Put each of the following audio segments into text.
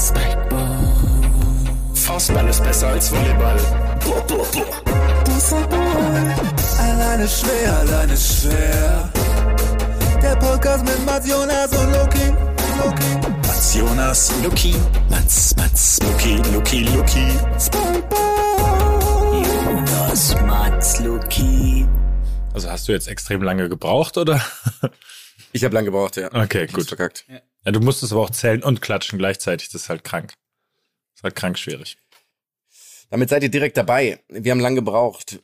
Spikeball. Faustball ist besser als Volleyball. Boah, boah, boah. Alleine schwer, alleine schwer. Der Podcast mit Mats Jonas und Loki. Loki. Mats Jonas, Loki. Mats, Mats, Loki, Loki, Loki. Spikeball. Jonas, Mats, Loki. Also hast du jetzt extrem lange gebraucht, oder? Ich habe lange gebraucht, ja. Okay, gut. Verkackt. Ja, du musstest aber auch zählen und klatschen gleichzeitig. Das ist halt krank. Das ist halt krank schwierig. Damit seid ihr direkt dabei. Wir haben lange gebraucht.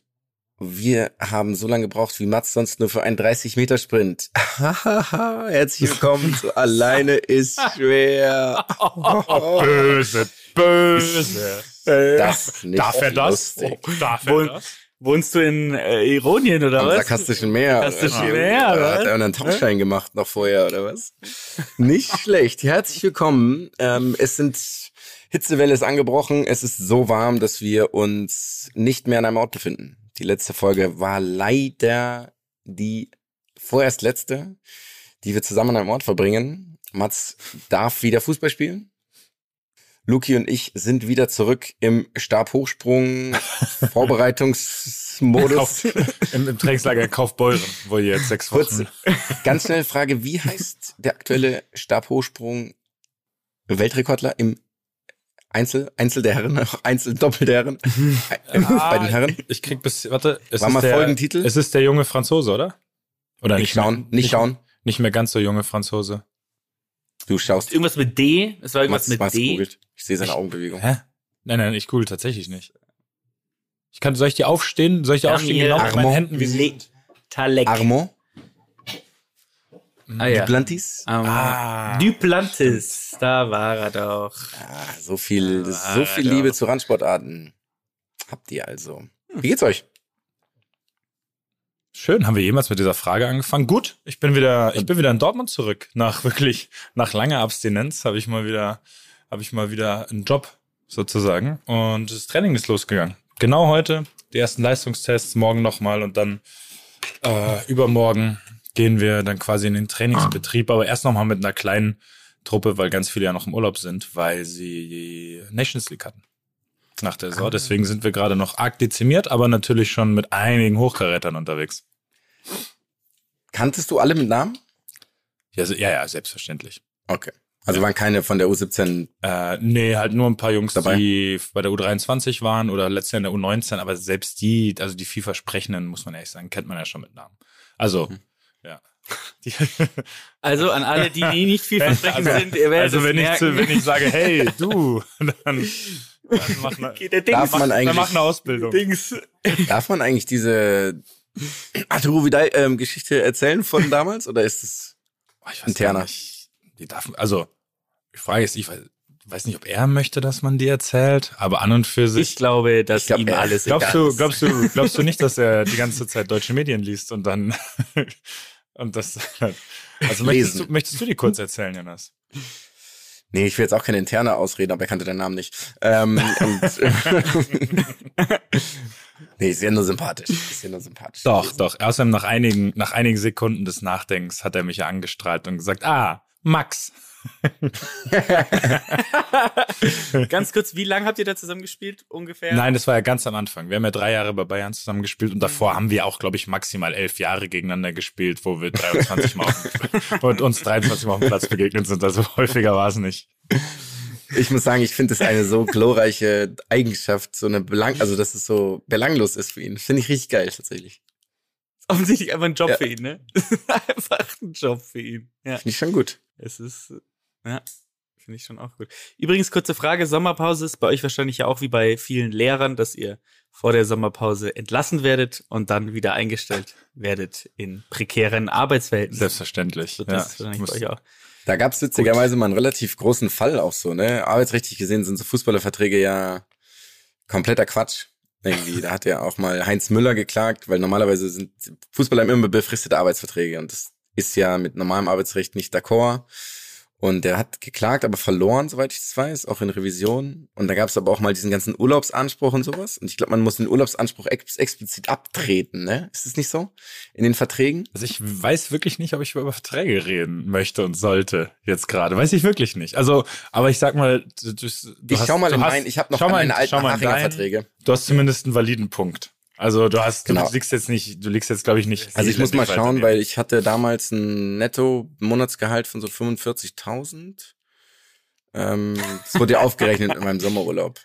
Wir haben so lange gebraucht wie Mats sonst nur für einen 30-Meter-Sprint. Herzlich willkommen zu Alleine ist schwer. böse, böse. Das nicht Darf er das? lustig. Darf Wohl- er das? Wohnst du in äh, Ironien oder Am was? sarkastischen Meer. Sarkastischen Äh, Meer, Hat was? er einen Tauschschein gemacht noch vorher, oder was? Nicht schlecht. Herzlich willkommen. Ähm, es sind Hitzewelle ist angebrochen. Es ist so warm, dass wir uns nicht mehr an einem Ort befinden. Die letzte Folge war leider die vorerst letzte, die wir zusammen an einem Ort verbringen. Mats darf wieder Fußball spielen. Luki und ich sind wieder zurück im Stabhochsprung Vorbereitungsmodus. Kauf, im, Im Trainingslager Kaufbeuren, wo ihr jetzt sechs Kurz, Wochen. ganz schnell Frage, wie heißt der aktuelle Stabhochsprung Weltrekordler im Einzel, Einzel der Herren, Einzel Doppel der Herren, äh, bei den Herren? Ich krieg bis, warte. Es War ist mal der, Folgentitel? Es ist der junge Franzose, oder? Oder Nicht schauen, mehr, nicht schauen. Nicht mehr ganz so junge Franzose. Du schaust. Irgendwas mit D? Es war irgendwas Mats, mit Mats D. googelt. Ich sehe seine Augenbewegung. Hä? Nein, nein, ich google tatsächlich nicht. Ich kann, soll ich die aufstehen? Soll ich die Ja, aufstehen? Genau mit meinen Armand Händen, wie sie. Talek. Armand? Ah ja. Duplantis? Ah. Duplantis. Da war er doch. Ah, so viel, so viel doch. Liebe zu Randsportarten. Habt ihr also. Wie geht's euch? Schön, haben wir jemals mit dieser Frage angefangen? Gut, ich bin wieder, ich bin wieder in Dortmund zurück. Nach wirklich, nach langer Abstinenz habe ich mal wieder, habe ich mal wieder einen Job sozusagen und das Training ist losgegangen. Genau heute die ersten Leistungstests, morgen nochmal und dann äh, übermorgen gehen wir dann quasi in den Trainingsbetrieb, aber erst nochmal mit einer kleinen Truppe, weil ganz viele ja noch im Urlaub sind, weil sie die Nations League hatten nach der Saison. Deswegen sind wir gerade noch arg dezimiert, aber natürlich schon mit einigen Hochkarätern unterwegs. Kanntest du alle mit Namen? Ja, ja, ja, selbstverständlich. Okay. Also waren keine von der U17. Äh, nee, halt nur ein paar Jungs, Dabei? die bei der U23 waren oder letztes Jahr in der U19, aber selbst die, also die vielversprechenden, muss man ehrlich sagen, kennt man ja schon mit Namen. Also, Mhm. ja. Die, Also an alle, die, die nicht vielversprechend also, sind, ihr werdet also es wenn ich, merken. zu, wenn ich sage, hey, du, dann, dann mach eine, Geht der Dings. Darf man dann eigentlich, mach eine Ausbildung. Dings. darf man eigentlich diese Arturo Vidal ähm, Geschichte erzählen von damals oder ist es Oh, ich weiß Interner. nicht. Die darf, also, die Frage ist, ich weiß, weiß nicht, ob er möchte, dass man die erzählt, aber an und für sich. Ich glaube, dass Ich glaub, ihm alles Glaubst egal du, ist. glaubst du, glaubst du nicht, dass er die ganze Zeit deutsche Medien liest und dann und das also möchtest du, möchtest du die kurz erzählen, Jonas? Nee, ich will jetzt auch keine interne ausreden, aber er kannte deinen Namen nicht. Ähm, nee, ist ja nur sympathisch. Ist ja nur sympathisch. Doch, doch. Außerdem nach einigen, nach einigen Sekunden des Nachdenkens hat er mich ja angestrahlt und gesagt, ah, Max. Ganz kurz, wie lange habt ihr da zusammen gespielt? Ungefähr? Nein, das war ja ganz am Anfang. Wir haben ja drei Jahre bei Bayern zusammen gespielt und davor haben wir auch, glaube ich, maximal elf Jahre gegeneinander gespielt, wo wir 23 Mal auf dem, und uns 23 Mal auf dem Platz begegnet sind. Also häufiger war es nicht. Ich muss sagen, ich finde es eine so glorreiche Eigenschaft, so eine Belang, also dass es so belanglos ist für ihn. Finde ich richtig geil tatsächlich. Offensichtlich einfach ein Job Ja. für ihn, ne? einfach ein Job für ihn. Ja. Finde ich schon gut. Es ist, ja, finde ich schon auch gut. Übrigens, kurze Frage, Sommerpause ist bei euch wahrscheinlich ja auch wie bei vielen Lehrern, dass ihr vor der Sommerpause entlassen werdet und dann wieder eingestellt werdet in prekären Arbeitsverhältnissen. Selbstverständlich. So, ja. das ist wahrscheinlich bei euch auch. Da gab es witzigerweise mal einen relativ großen Fall auch so, ne? Arbeitsrechtlich gesehen sind so Fußballerverträge ja kompletter Quatsch. Irgendwie, da hat ja auch mal Heinz Müller geklagt, weil normalerweise sind Fußballer immer befristete Arbeitsverträge und das ist ja mit normalem Arbeitsrecht nicht d'accord. Und der hat geklagt, aber verloren, soweit ich das weiß, auch in Revision. Und da gab es aber auch mal diesen ganzen Urlaubsanspruch und sowas. Und ich glaube, man muss den Urlaubsanspruch ex explizit abtreten, ne? Ist es nicht so? In den Verträgen? Also ich weiß wirklich nicht, ob ich über Verträge reden möchte und sollte jetzt gerade. Weiß ich wirklich nicht. Also, aber ich sag mal, du, du ich hast, schau mal du in hast, mein, ich habe noch schau mal in- meine alten schau mal Verträge. Du hast zumindest einen validen Punkt. Also du hast, Genau. du liegst jetzt nicht, du liegst jetzt glaube ich nicht. Also ich muss mal schauen, weil ich hatte damals ein Netto-Monatsgehalt von so 45.000. Ähm, das wurde ja aufgerechnet in meinem Sommerurlaub.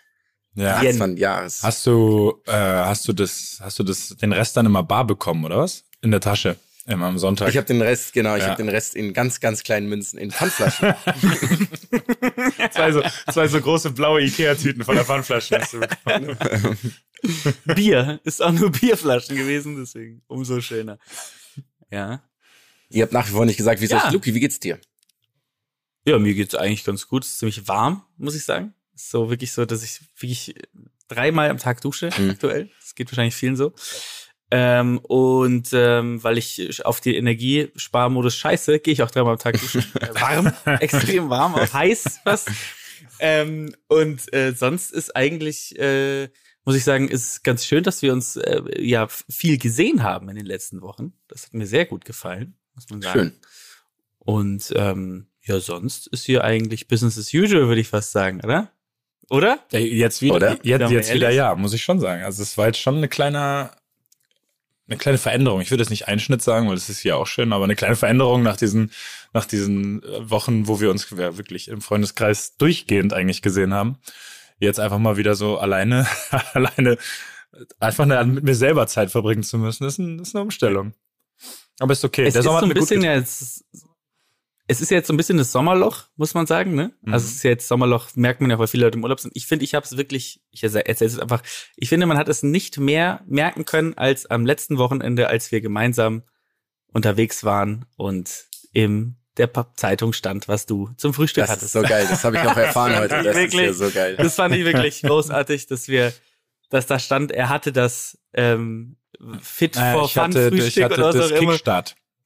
Ja. Das waren Jahres. Hast du, äh, hast du das, hast du das, den Rest dann immer bar bekommen oder was? In der Tasche immer am Sonntag. Ich habe den Rest, genau, ich Ja. habe den Rest in ganz, ganz kleinen Münzen, in Pfandflaschen. zwei so, zwei so große blaue Ikea-Tüten voller Pfandflaschen hast du bekommen. Bier. Ist auch nur Bierflaschen gewesen, deswegen umso schöner. Ja. Ihr habt nach wie vor nicht gesagt, wie es Ja. euch, Luki, wie geht's dir? Ja, mir geht's eigentlich ganz gut. Es ist ziemlich warm, muss ich sagen. Ist so wirklich so, dass ich wirklich dreimal am Tag dusche Mhm. aktuell. Das geht wahrscheinlich vielen so. Ähm, und ähm, weil ich auf die Energiesparmodus scheiße, gehe ich auch dreimal am Tag duschen. Äh, warm, extrem warm, auch heiß fast. Ähm, und äh, sonst ist eigentlich, äh, muss ich sagen, ist ganz schön, dass wir uns äh, ja viel gesehen haben in den letzten Wochen. Das hat mir sehr gut gefallen, muss man sagen. Schön. Und ähm, ja, sonst ist hier eigentlich Business as usual, würde ich fast sagen, oder? Oder? Ey, Jetzt wieder, Oder? jetzt, jetzt wieder ja, muss ich schon sagen. Also es war jetzt schon eine kleine, eine kleine Veränderung. Ich würde jetzt nicht Einschnitt sagen, weil das ist hier auch schön, aber eine kleine Veränderung nach diesen, nach diesen äh, Wochen, wo wir uns ja, wirklich im Freundeskreis durchgehend eigentlich gesehen haben. Jetzt einfach mal wieder so alleine, alleine, einfach mit mir selber Zeit verbringen zu müssen, ist, ein, ist eine Umstellung. Aber ist okay. es ist so hat ein bisschen jetzt, es ist ja jetzt so ein bisschen das Sommerloch, muss man sagen, ne? Mhm. Also es ist ja jetzt Sommerloch, merkt man ja, weil viele Leute im Urlaub sind. Ich finde, ich habe es wirklich, ich erzähle es einfach, ich finde, man hat es nicht mehr merken können als am letzten Wochenende, als wir gemeinsam unterwegs waren und im der Zeitung stand, was du zum Frühstück Das hattest. ist so geil. Das habe ich auch erfahren heute. Das ist Wirklich? ja so geil. Das fand ich wirklich großartig, dass wir, dass da stand, er hatte das ähm, Fit Äh, for ich Fun hatte, Frühstück ich hatte oder das auch immer.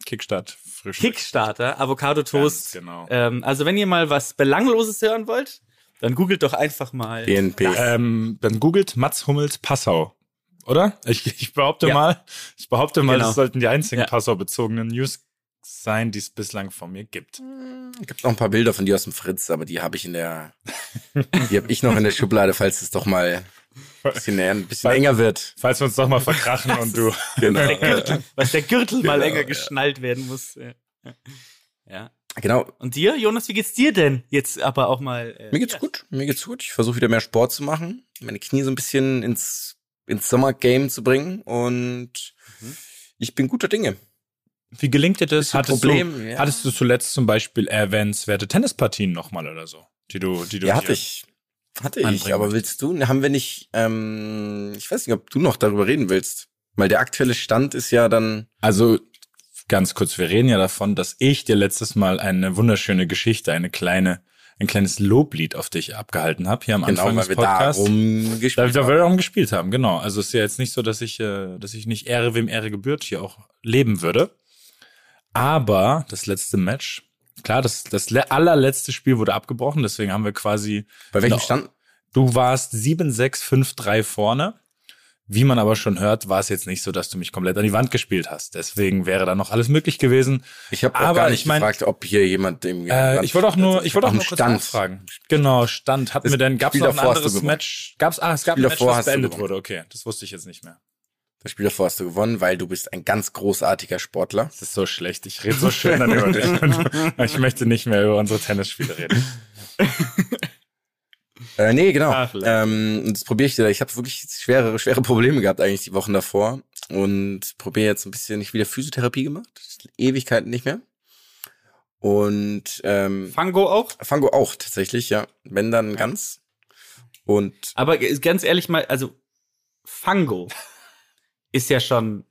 Kickstart. Frühstück. Kickstarter, Avocado Toast. Ganz genau. Ähm, also wenn ihr mal was Belangloses hören wollt, dann googelt doch einfach mal. BNP. Ähm, dann googelt Mats Hummels Passau. Oder? Ich, ich behaupte Ja. mal, ich behaupte mal, Genau. das sollten die einzigen Ja. Passau-bezogenen News sein, die es bislang von mir gibt. Es gibt noch ein paar Bilder von dir aus dem Fritz, aber die habe ich in der, die habe ich noch in der Schublade, falls es doch mal bisschen, ein bisschen enger wird. Falls wir uns doch mal verkrachen und du. Genau. Der Gürtel, was der Gürtel mal Genau, enger ja. geschnallt werden muss. Ja. ja. Genau. Und dir, Jonas, wie geht's dir denn? Jetzt aber auch mal. Äh, Mir geht's ja. gut. Mir geht's gut. Ich versuche wieder mehr Sport zu machen, meine Knie so ein bisschen ins ins Sommergame zu bringen und ich bin guter Dinge. Wie gelingt dir das? Hattest, Problem, du, ja. hattest du zuletzt zum Beispiel erwähnenswerte Tennispartien nochmal oder so? Die du, die du Ja, dir- hatte ich. Hatte ich, anbringen aber willst du, haben wir nicht, ähm, ich weiß nicht, ob du noch darüber reden willst. Weil der aktuelle Stand ist ja dann, Also ganz kurz, wir reden ja davon, dass ich dir letztes Mal eine wunderschöne Geschichte, eine kleine, ein kleines Loblied auf dich abgehalten habe hier am genau, Anfang weil des wir Podcasts. darum Da, gespielt da haben. wir darum gespielt haben, genau. Also es ist ja jetzt nicht so, dass ich, äh, dass ich nicht Ehre wem Ehre gebührt hier auch leben würde. Aber das letzte Match, klar, das, das le- allerletzte Spiel wurde abgebrochen, deswegen haben wir quasi. Bei welchem. Stand? Du warst 7-6-5-3 vorne. Wie man aber schon hört, war es jetzt nicht so, dass du mich komplett an die Wand gespielt hast. Deswegen wäre da noch alles möglich gewesen. Ich habe auch gar nicht ich mein- gefragt, ob hier jemand im Äh, ich wollte auch nur, ich wollte auch nur kurz Stand. nachfragen. Genau, Stand. Hatten wir denn, gab's Spiel noch ein anderes. Match? Gab's, ah, es gab Spiel ein Match, das beendet wurde. Okay, das wusste ich jetzt nicht mehr. Das Spiel davor hast du gewonnen, weil du bist ein ganz großartiger Sportler. Das ist so schlecht. Ich rede so schön dann über dich. Ich möchte nicht mehr über unsere Tennisspiele reden. Äh, nee, genau. Ah, ähm, das probiere ich wieder. Ich habe wirklich schwere, schwere Probleme gehabt eigentlich die Wochen davor und probiere jetzt ein bisschen. Ich wieder Physiotherapie gemacht, Ewigkeiten nicht mehr. Und ähm, Fango auch? Fango auch tatsächlich, ja. Wenn dann ganz. Und Aber ganz ehrlich mal, also Fango ist ja schon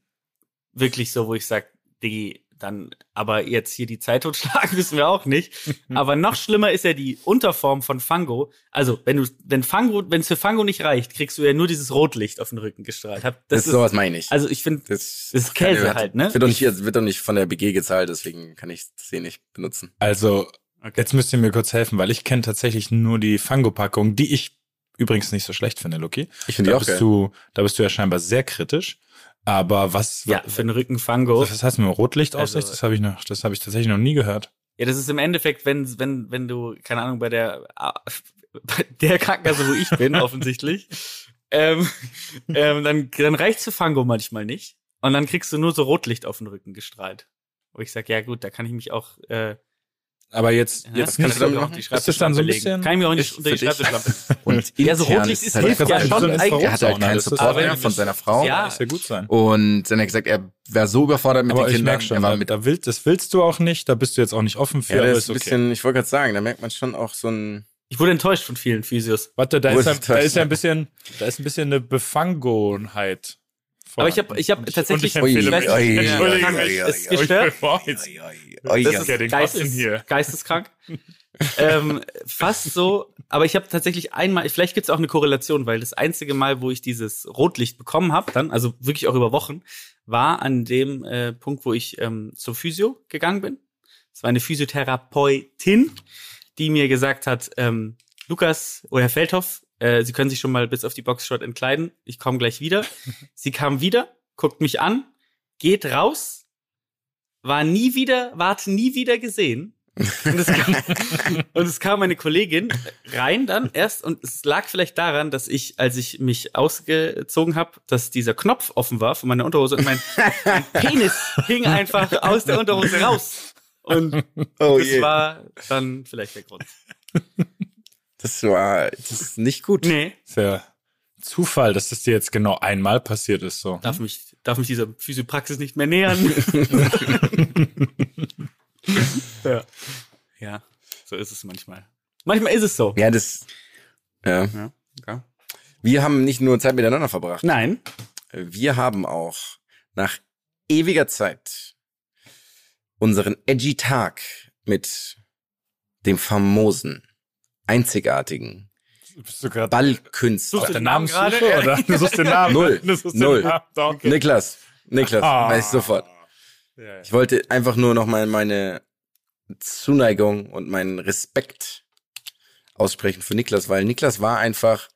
wirklich so, wo ich sag, Diggi, dann, aber jetzt hier die Zeit totschlagen müssen wir auch nicht. aber noch schlimmer ist ja die Unterform von Fango. Also, wenn du, wenn Fango, wenn es für Fango nicht reicht, kriegst du ja nur dieses Rotlicht auf den Rücken gestrahlt. Hab- das, ist sowas meine ich. also ich finde, das, das ist Käse hat- halt, ne? Wird doch nicht, wird doch nicht von der BG gezahlt, deswegen kann ich das hier nicht benutzen. Also, Jetzt müsst ihr mir kurz helfen, weil ich kenne tatsächlich nur die Fango-Packung, die ich übrigens nicht so schlecht finde, Loki. Ich finde die da auch bist geil. du, Da bist du ja scheinbar sehr kritisch. Aber was, Ja, für den Rücken Fango. was heißt mit dem Rotlichtaufsicht? Also- das habe ich noch, das habe ich tatsächlich noch nie gehört. Ja, das ist im Endeffekt, wenn, wenn, wenn du, keine Ahnung, bei der, ah, bei der Krankenkasse, wo ich bin, offensichtlich, ähm, ähm, dann, dann reicht's für Fango manchmal nicht. Und dann kriegst du nur so Rotlicht auf den Rücken gestrahlt. Wo ich sag, ja gut, da kann ich mich auch, äh, Aber jetzt, ja, jetzt kannst du so, damit auch die Ist so ein Schreibtischlampe bisschen- legen. Kann ich mir auch nicht ist unter die Schreibtischlampe. Und Ja, so Rotlicht es ist- halt hilft ja schon Er hatte halt keinen ist Support mehr von seiner Frau. Ja. Das ja gut sein. Und dann hat er gesagt, er wäre so überfordert mit aber den ich Kindern. merke schon, er war da, mit, da willst, das willst du auch nicht, da bist du jetzt auch nicht offen für, ja, das ist ist ein okay. bisschen, ich wollte gerade sagen, da merkt man schon auch so ein, Ich wurde enttäuscht von vielen Physios. Warte, da ist, ist da ist ja ein bisschen, da ist ein bisschen eine Befangenheit. Aber ich habe ich hab tatsächlich, und ich ich empfehle weiß mich. mich. ist Ich gestört. Das ist Geistes, hier. geisteskrank. ähm, fast so, aber ich habe tatsächlich einmal, vielleicht gibt es auch eine Korrelation, weil das einzige Mal, wo ich dieses Rotlicht bekommen habe, dann, also wirklich auch über Wochen, war an dem äh, Punkt, wo ich ähm, zur Physio gegangen bin. Es war eine Physiotherapeutin, die mir gesagt hat, ähm, Lukas oder Herr Feldhoff, äh, Sie können sich schon mal bis auf die Boxshot entkleiden. Ich komme gleich wieder. Sie kam wieder, guckt mich an, geht raus, war nie wieder, ward nie wieder gesehen. Und es, kam, und es kam eine Kollegin rein dann erst und es lag vielleicht daran, dass ich, als ich mich ausgezogen habe, dass dieser Knopf offen war von meiner Unterhose und mein, mein Penis hing einfach aus der Unterhose raus. Und Oh das je. war dann vielleicht der Grund. Das war, das ist nicht gut. Nee, ja Zufall, dass das dir jetzt genau einmal passiert ist, so. darf mich, darf mich dieser Physiopraxis nicht mehr nähern. ja. ja, so ist es manchmal. Manchmal ist es so. Ja, das, ja. Ja, okay. Wir haben nicht nur Zeit miteinander verbracht. Nein. Wir haben auch nach ewiger Zeit unseren edgy Tag mit dem famosen, einzigartigen Bist du gerade Ballkünstler. Suchst du den Namen gerade? oder? Du suchst den Namen. Null. Du suchst Null. Den Namen. Okay. Niklas, Niklas, Ah. weiß ich sofort. Ja, ja. Ich wollte einfach nur noch mal meine Zuneigung und meinen Respekt aussprechen für Niklas, weil Niklas war einfach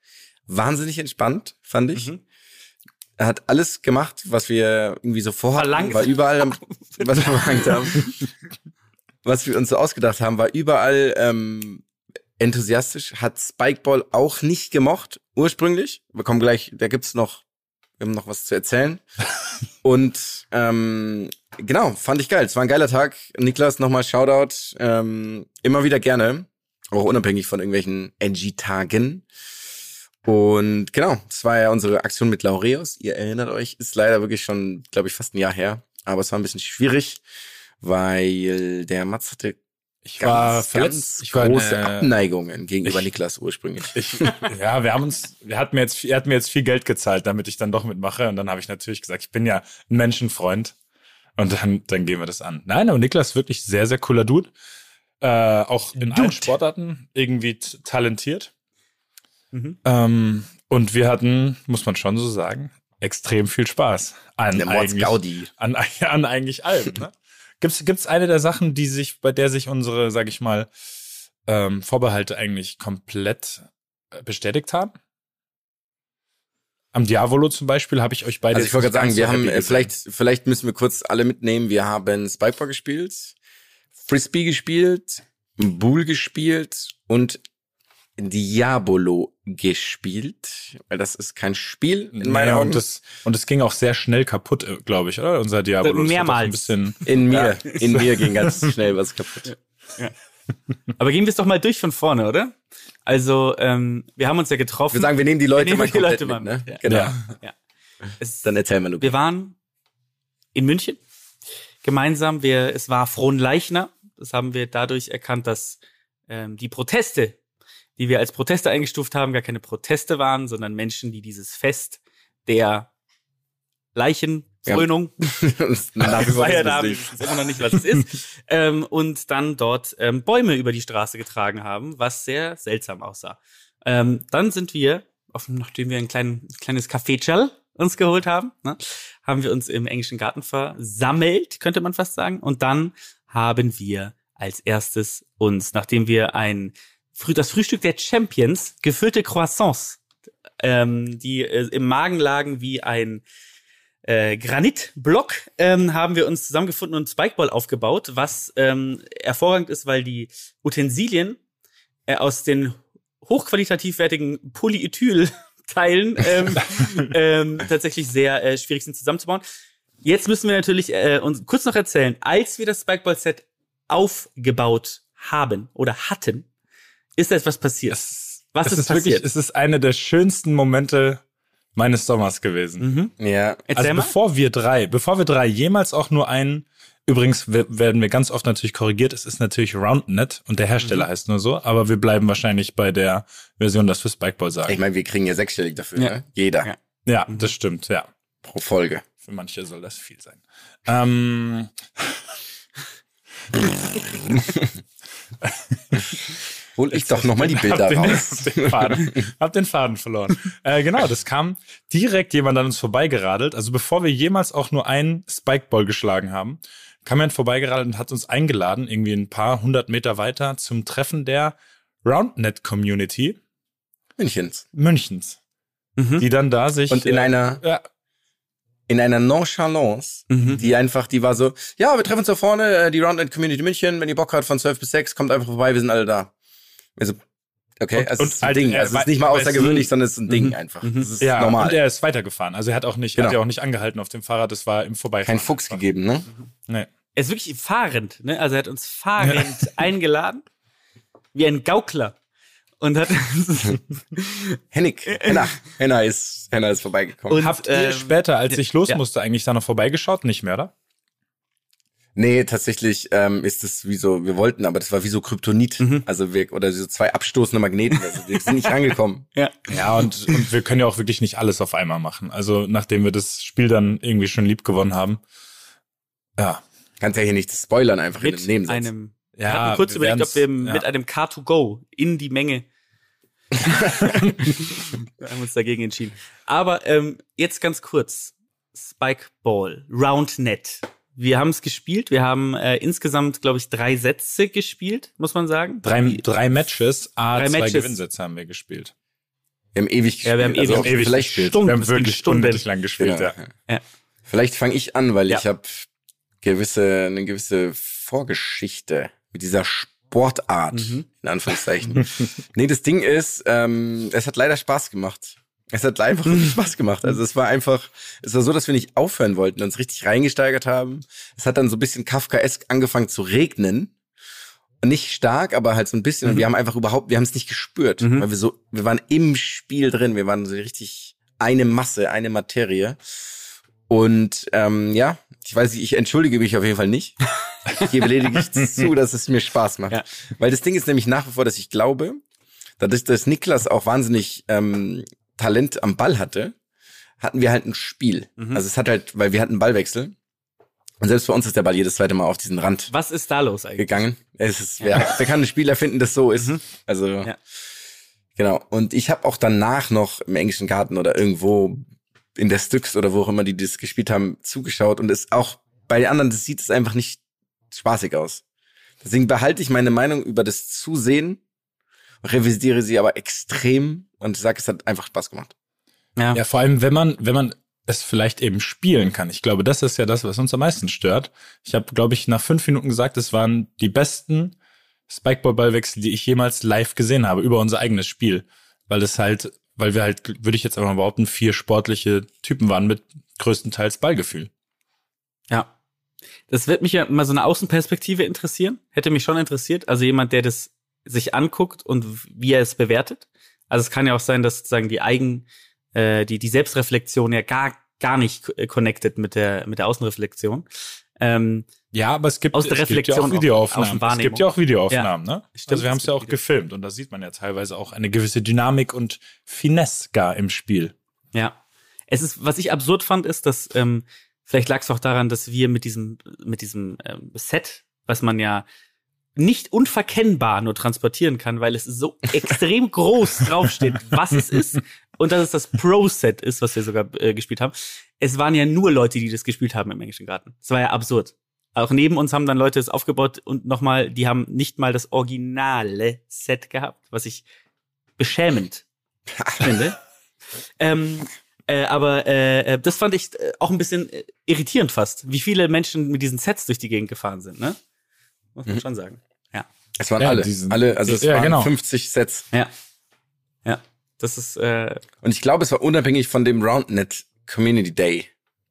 wahnsinnig entspannt, fand ich. Mhm. Er hat alles gemacht, was wir irgendwie so vorhatten, Verlangt. war überall, was wir verlangt haben, was wir uns so ausgedacht haben, war überall ähm, enthusiastisch. Hat Spikeball auch nicht gemocht ursprünglich. Wir kommen gleich, da gibt's noch, wir haben noch was zu erzählen. Und ähm, genau, fand ich geil. Es war ein geiler Tag. Niklas, nochmal Shoutout. Ähm, immer wieder gerne. Auch unabhängig von irgendwelchen NG-Tagen. Und genau, das war ja unsere Aktion mit Laureus. Ihr erinnert euch, ist leider wirklich schon, glaube ich, fast ein Jahr her. Aber es war ein bisschen schwierig, weil der Mats hatte Ich war ganz, verletzt. ganz Ich war große eine- Abneigungen gegenüber Niklas ursprünglich. Ich, ja, wir haben uns, er hat mir jetzt, er hat mir jetzt viel Geld gezahlt, damit ich dann doch mitmache. Und dann habe ich natürlich gesagt, ich bin ja ein Menschenfreund. Und dann, dann gehen wir das an. Nein, aber Niklas ist wirklich sehr, sehr cooler Dude. Äh, auch in allen Sportarten irgendwie talentiert. Mhm. Ähm, und wir hatten, muss man schon so sagen, extrem viel Spaß. An eigentlich, Gaudi. an, an eigentlich allem. Ne? Gibt's gibt's eine der Sachen, die sich, bei der sich unsere, sag ich mal, ähm, Vorbehalte eigentlich komplett äh, bestätigt haben? Am Diavolo zum Beispiel habe ich euch beide. Also ich wollte gerade sagen, wir haben, äh, gesehen. vielleicht, vielleicht müssen wir kurz alle mitnehmen. Wir haben Spikeball gespielt, Frisbee gespielt, Bull gespielt und Diabolo gespielt. Weil das ist kein Spiel in meinen Ja, Augen. und das und es ging auch sehr schnell kaputt, äh, glaube ich, oder? Unser Diabolo. Das auch Mehrmals. Ein bisschen, in mir, in mir ging ganz schnell was kaputt. Aber gehen wir es doch mal durch von vorne, oder? Also, ähm, wir haben uns ja getroffen. Wir sagen, wir nehmen die Leute Wir nehmen mal die komplett Leute mit, ne? ja. Genau. Ja. ja. Es, Dann erzähl mal, Lukas. wir waren in München gemeinsam. Wir, es war Fronleichner. Das haben wir dadurch erkannt, dass ähm, die Proteste, die wir als Proteste eingestuft haben, gar keine Proteste waren, sondern Menschen, die dieses Fest der vor gefeiert wissen wir. Ich weiß immer noch nicht, was es ist. ähm, und dann dort ähm, Bäume über die Straße getragen haben, was sehr seltsam aussah. Ähm, dann sind wir, auf, nachdem wir ein klein, kleines Café uns geholt haben, ne, haben wir uns im englischen Garten versammelt, könnte man fast sagen. Und dann haben wir als erstes uns, nachdem wir ein das Frühstück der Champions, gefüllte Croissants, ähm, die äh, im Magen lagen wie ein äh, Granitblock, ähm, haben wir uns zusammengefunden und Spikeball aufgebaut, was ähm, hervorragend ist, weil die Utensilien äh, aus den hochqualitativ wertigen Polyethyl-Teilen ähm, ähm, tatsächlich sehr äh, schwierig sind zusammenzubauen. Jetzt müssen wir natürlich äh, uns kurz noch erzählen, als wir das Spikeball-Set aufgebaut haben oder hatten, ist da etwas passiert. Was es ist, ist passiert? wirklich, es ist eine der schönsten Momente meines Sommers gewesen. mhm. Ja. Erzähl Also mal. bevor wir drei, bevor wir drei jemals auch nur einen, übrigens we- werden wir ganz oft natürlich korrigiert, es ist natürlich RoundNet und der Hersteller Mhm. heißt nur so, aber wir bleiben wahrscheinlich bei der Version, das für Spikeball sagen. Ich meine, wir kriegen ja sechsstellig dafür, Ja. ne? Jeder Ja. ja, das stimmt, ja. pro Folge. Für manche soll das viel sein. Ähm, Hol ich doch nochmal die Bilder hab den, raus. Hab den Faden, hab den Faden verloren. Äh, genau, das kam direkt jemand an uns vorbeigeradelt. Also bevor wir jemals auch nur einen Spikeball geschlagen haben, kam jemand vorbeigeradelt und hat uns eingeladen, irgendwie ein paar hundert Meter weiter zum Treffen der RoundNet Community Münchens. Münchens, Mhm. die dann da sich Und in äh, einer, ja, in einer Nonchalance, Mhm. die einfach, die war so, ja, wir treffen uns da vorne, äh, die Roundnet Community München, wenn ihr Bock habt von 12 bis 6, kommt einfach vorbei, wir sind alle da. Also, okay, Und- also und es ist ein halt, Ding. äh, Also es ist nicht mal außergewöhnlich, sondern es ist ein Ding Mhm. einfach. Mhm. Das ist ja, normal. und er ist weitergefahren. Also er hat auch nicht, er hat Genau. ja auch nicht angehalten auf dem Fahrrad, das war im Vorbeifahren. Kein Fuchs gegeben, ne? Nee. Er ist wirklich fahrend, ne? Also er hat uns fahrend eingeladen, wie ein Gaukler. Und hat Hennig, Henna, Henna ist, Henna ist vorbeigekommen. Und, Habt ihr ähm, später, als ich los ja. musste, eigentlich da noch vorbeigeschaut? Nicht mehr, oder? Nee, tatsächlich ähm, ist es wie so, wir wollten, aber das war wie so Kryptonit. Mhm. Also wir, oder so zwei abstoßende Magneten. Also wir sind nicht rangekommen. ja. Ja, und, und wir können ja auch wirklich nicht alles auf einmal machen. Also nachdem wir das Spiel dann irgendwie schon lieb gewonnen haben. Ja. Kannst ja hier nicht spoilern, einfach in mit einem Nebensatz. einem wir Ja, hatten kurz wir überlegt, ob wir ja. mit einem Car2Go in die Menge wir haben uns dagegen entschieden. Aber ähm, jetzt ganz kurz. Spikeball, Roundnet. Wir haben es gespielt. Wir haben äh, insgesamt, glaube ich, drei Sätze gespielt, muss man sagen. Drei, drei Matches, A, Drei zwei Matches. Gewinnsätze haben wir gespielt. Wir haben ewig gespielt. Ja, wir haben also ewig- auch ewig vielleicht, gespielt. Stunden, wir haben wirklich Stunden. unendlich lang gespielt, Genau. ja. Vielleicht fange ich an, weil Ja. ich habe gewisse, eine gewisse Vorgeschichte mit dieser Sportart, Mhm. in Anführungszeichen. nee, das Ding ist, ähm, es hat leider Spaß gemacht. Es hat einfach wirklich Spaß gemacht. Also es war einfach, es war so, dass wir nicht aufhören wollten, uns richtig reingesteigert haben. Es hat dann so ein bisschen Kafkaesk angefangen zu regnen. Nicht stark, aber halt so ein bisschen. Und wir haben einfach überhaupt, wir haben es nicht gespürt, Mhm. weil wir so, wir waren im Spiel drin. Wir waren so richtig eine Masse, eine Materie. Und ähm, ja, ich weiß nicht, ich entschuldige mich auf jeden Fall nicht. Ich gebe lediglich zu, dass es mir Spaß macht. Ja. Weil das Ding ist nämlich nach wie vor, dass ich glaube, dadurch, dass Niklas auch wahnsinnig ähm, Talent am Ball hatte, hatten wir halt ein Spiel. Mhm. Also es hat halt, weil wir hatten einen Ballwechsel. Und selbst bei uns ist der Ball jedes zweite Mal auf diesen Rand Was ist da los eigentlich? gegangen. Es ist, wer, wer kann ein Spieler finden, das so ist? Also Ja. genau. Und ich habe auch danach noch im englischen Garten oder irgendwo in der Styx oder wo auch immer die das gespielt haben zugeschaut und es auch bei den anderen das sieht es einfach nicht spaßig aus. Deswegen behalte ich meine Meinung über das Zusehen, revidiere sie aber extrem und sage, es hat einfach Spaß gemacht. Ja. Ja, vor allem, wenn man, wenn man es vielleicht eben spielen kann. Ich glaube, das ist ja das, was uns am meisten stört. Ich habe, glaube ich, nach fünf Minuten gesagt, es waren die besten Spikeball-Ballwechsel, die ich jemals live gesehen habe, über unser eigenes Spiel. Weil es halt, weil wir halt, würde ich jetzt einfach mal behaupten, vier sportliche Typen waren mit größtenteils Ballgefühl. Ja. Das wird mich ja mal so eine Außenperspektive interessieren. Hätte mich schon interessiert. Also jemand, der das sich anguckt und wie er es bewertet. Also es kann ja auch sein, dass sozusagen die Eigen, äh, die, die Selbstreflexion ja gar, gar nicht äh, connected mit der, mit der Außenreflexion. Ähm, Ja, aber es gibt, Aus der es gibt ja auch auf- Videoaufnahmen. Es Außenwahrnehmung. gibt ja auch Videoaufnahmen, ne? stimmt, also wir es haben es ja auch Video- gefilmt und da sieht man ja teilweise auch eine gewisse Dynamik und Finesse gar im Spiel. Ja. Es ist, was ich absurd fand, ist, dass ähm, vielleicht lag es auch daran, dass wir mit diesem, mit diesem ähm, Set, was man ja nicht unverkennbar nur transportieren kann, weil es so extrem groß draufsteht, was es ist und dass es das Pro-Set ist, was wir sogar äh, gespielt haben. Es waren ja nur Leute, die das gespielt haben im englischen Garten. Es war ja absurd. auch neben uns haben dann Leute es aufgebaut und nochmal, die haben nicht mal das originale Set gehabt, was ich beschämend finde. Ähm, äh, aber äh, äh, das fand ich äh, auch ein bisschen äh, irritierend fast, wie viele Menschen mit diesen Sets durch die Gegend gefahren sind, ne? Muss man schon sagen. Ja. Es waren Ja, alle. diesen- alle, also es Ja, waren genau. 50 Sets. Ja. Ja. Das ist, äh, Und ich glaube, es war unabhängig von dem RoundNet Community Day,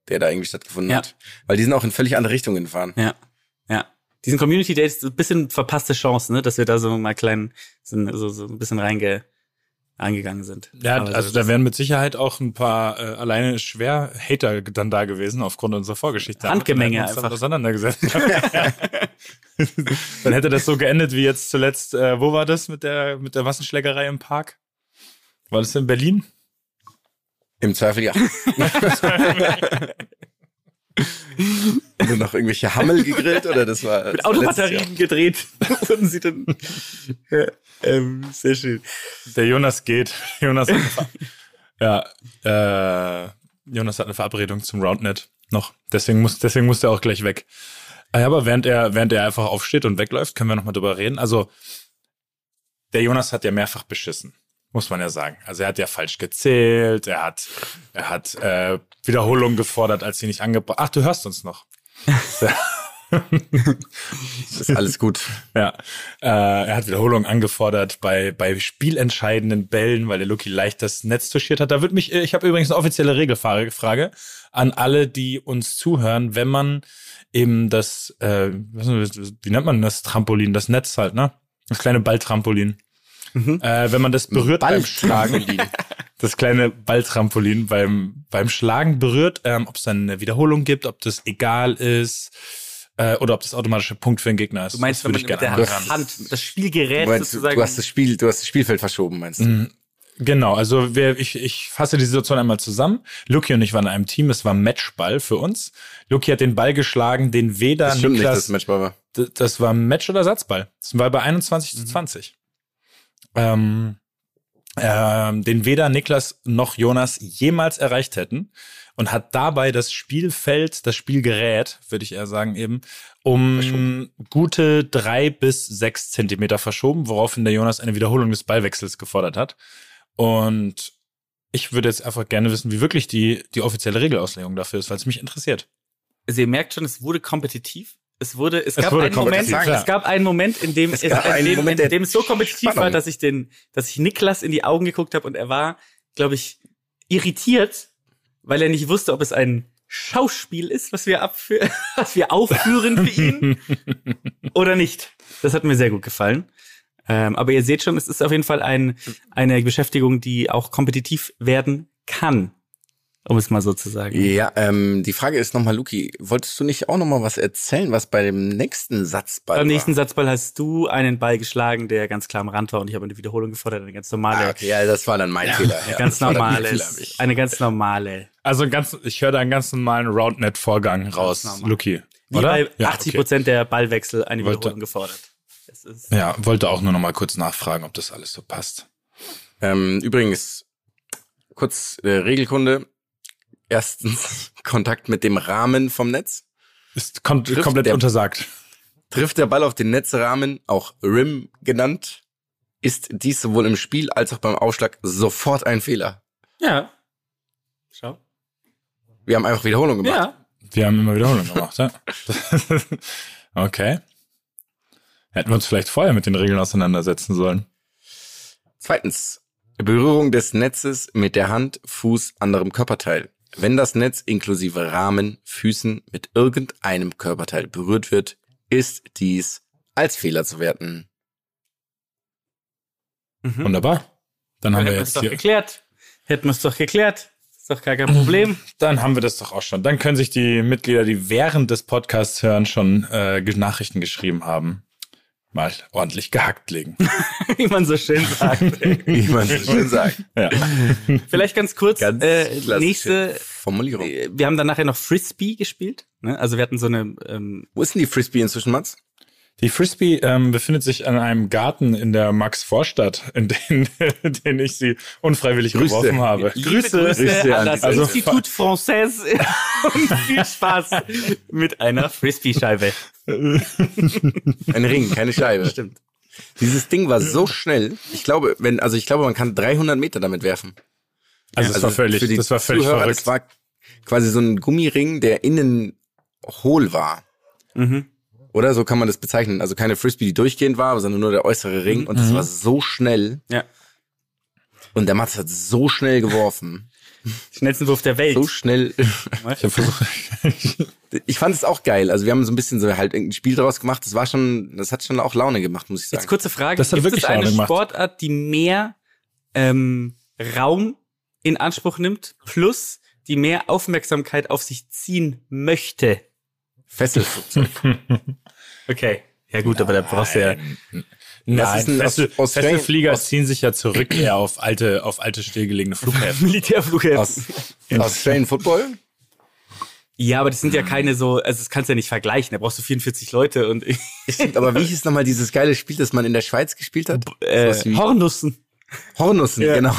der da irgendwie stattgefunden Ja. hat. Weil die sind auch in völlig andere Richtungen gefahren. ja. Ja. Diesen Community Days ist ein bisschen verpasste Chance, ne, dass wir da so mal klein, so, so, so ein bisschen reinge, angegangen sind. Ja, Aber also da wären mit Sicherheit auch ein paar äh, alleine schwer Hater dann da gewesen aufgrund unserer Vorgeschichte. Handgemenge einfach. auseinandergesetzt. dann hätte das so geendet wie jetzt zuletzt. Äh, wo war das mit der mit der Massenschlägerei im Park? War das in Berlin? Im Zweifel ja. Nur noch irgendwelche Hammel gegrillt oder das war mit Autobatterien gedreht wurden sie dann. ja, ähm, sehr schön. Der Jonas geht. Jonas hat ja, äh, Jonas hat eine Verabredung zum Roundnet noch. Deswegen muss, deswegen muss der auch gleich weg. Ah Aber während er, während er einfach aufsteht und wegläuft, können wir nochmal drüber reden. Also, der Jonas hat ja mehrfach beschissen, muss man ja sagen. Also er hat ja falsch gezählt, er hat, er hat äh, Wiederholung gefordert, als sie nicht angebracht. Ach, du hörst uns noch. Jahr. ist alles gut. Ja, äh, er hat Wiederholung angefordert bei bei spielentscheidenden Bällen, weil der Lucky leicht das Netz touchiert hat. Da wird mich, äh, ich habe übrigens eine offizielle Regelfrage an alle, die uns zuhören, wenn man eben das, äh, das, wie nennt man das Trampolin, das Netz halt, ne? Das kleine Balltrampolin. Äh, wenn man das berührt beim Schlagen, das kleine Balltrampolin beim beim Schlagen berührt, ähm, ob es dann eine Wiederholung gibt, ob das egal ist äh, oder ob das automatische Punkt für den Gegner ist. Du meinst, das wenn man ich mit der anhören. Hand, das Spielgerät Du, meinst, du, sozusagen. du hast das Spiel, du hast das Spielfeld verschoben, meinst du? Genau, also wir, ich, ich fasse die Situation einmal zusammen. Luki und ich waren in einem Team, es war Matchball für uns. Luki hat den Ball geschlagen, den weder Das stimmt nicht, dass Niklas, es Matchball war. Das war Match- oder Satzball. Das war bei 21 Mhm. zu 20. Ähm, ähm, den weder Niklas noch Jonas jemals erreicht hätten und hat dabei das Spielfeld, das Spielgerät, würde ich eher sagen eben, um gute drei bis sechs Zentimeter verschoben, woraufhin der Jonas eine Wiederholung des Ballwechsels gefordert hat. Und ich würde jetzt einfach gerne wissen, wie wirklich die, die offizielle Regelauslegung dafür ist, weil es mich interessiert. Also ihr merkt schon, es wurde kompetitiv. Es wurde, es, Es gab wurde einen Moment, ja. es gab einen Moment, in dem es, gab in dem, Moment in dem es so kompetitiv Spannung. war, dass ich den, dass ich Niklas in die Augen geguckt habe und er war, glaube ich, irritiert, weil er nicht wusste, ob es ein Schauspiel ist, was wir abführen, was wir aufführen für ihn oder nicht. Das hat mir sehr gut gefallen. Ähm, aber ihr seht schon, es ist auf jeden Fall ein, eine Beschäftigung, die auch kompetitiv werden kann. Um es mal so zu sagen. Ja, ähm, die Frage ist nochmal, Luki, wolltest du nicht auch nochmal was erzählen, was bei dem nächsten Satzball Beim nächsten war? Satzball hast du einen Ball geschlagen, der ganz klar am Rand war und ich habe eine Wiederholung gefordert, eine ganz normale, Ah, okay, ja, das war dann mein Fehler. Ja, ganz normale, eine ganz normale. Also ganz, ich höre da einen ganz normalen Roundnet-Vorgang raus, normal. Luki. Wie oder? bei Ja, 80 okay. Prozent der Ballwechsel eine Wollte- Wiederholung gefordert. Ja, wollte auch nur noch mal kurz nachfragen, ob das alles so passt. Ähm, übrigens, kurz äh, Regelkunde. Erstens Kontakt mit dem Rahmen vom Netz. Ist kom Trifft komplett der- untersagt. Trifft der Ball auf den Netzrahmen, auch Rim genannt, ist dies sowohl im Spiel als auch beim Aufschlag sofort ein Fehler. ja. Schau. Wir haben einfach Wiederholung gemacht. Ja. Wir haben immer Wiederholung gemacht, ja. okay. Hätten wir uns vielleicht vorher mit den Regeln auseinandersetzen sollen. Zweitens, Berührung des Netzes mit der Hand, Fuß, anderem Körperteil. Wenn das Netz inklusive Rahmen, Füßen mit irgendeinem Körperteil berührt wird, ist dies als Fehler zu werten. Mhm. Wunderbar. Dann haben Hätten wir es jetzt doch hier, geklärt. Hätten wir es doch geklärt. Ist doch gar kein Problem. dann haben wir das doch auch schon. Dann können sich die Mitglieder, die während des Podcasts hören, schon äh, Nachrichten geschrieben haben, mal ordentlich gehackt legen. Wie man so schön sagt. Wie man so schön sagt. ja. Vielleicht ganz kurz, Ganz äh, nächste, Formulierung. äh, wir haben dann nachher noch Frisbee gespielt. Ne? Also wir hatten so eine, ähm, Wo ist denn die Frisbee inzwischen, Mats? Die Frisbee ähm, befindet sich in einem Garten in der Max-Vorstadt, in den, in den ich sie unfreiwillig Grüße. geworfen habe. Liebe Grüße, an das Also- Institut Française und viel Spaß mit einer Frisbee-Scheibe. Ein Ring, keine Scheibe. Stimmt. Dieses Ding war so schnell. Ich glaube, wenn, also ich glaube, man kann 300 Meter damit werfen. Also, das war völlig, für die das war völlig Zuhörer, verrückt. Das war quasi so ein Gummiring, der innen hohl war. Mhm. Oder so kann man das bezeichnen. Also keine Frisbee, die durchgehend war, sondern nur der äußere Ring. Und das war so schnell. Ja. Und der Mats hat so schnell geworfen. Schnellsten Wurf der Welt. So schnell. ich hab versucht, Ich fand es auch geil. Also wir haben so ein bisschen so halt irgendein Spiel draus gemacht. Das war schon, das hat schon auch Laune gemacht, muss ich sagen. Jetzt kurze Frage. Das hat Gibt wirklich es eine Laune gemacht. Sportart, die mehr ähm, Raum in Anspruch nimmt, plus die mehr Aufmerksamkeit auf sich ziehen möchte? Fesselflugzeug. Okay. Ja gut, aber da brauchst du ja... Nein, ist ein feste, Aus- feste Flieger Aus- ziehen sich ja zurück eher auf alte, auf alte stillgelegene Flughäfen. Militärflughäfen. Aus, Australian Football? Ja, aber das sind ja keine so, also das kannst du ja nicht vergleichen. Da brauchst du 44 Leute und Stimmt, aber wie hieß nochmal dieses geile Spiel, das man in der Schweiz gespielt hat? äh, Hornussen. Hornussen, Ja, genau.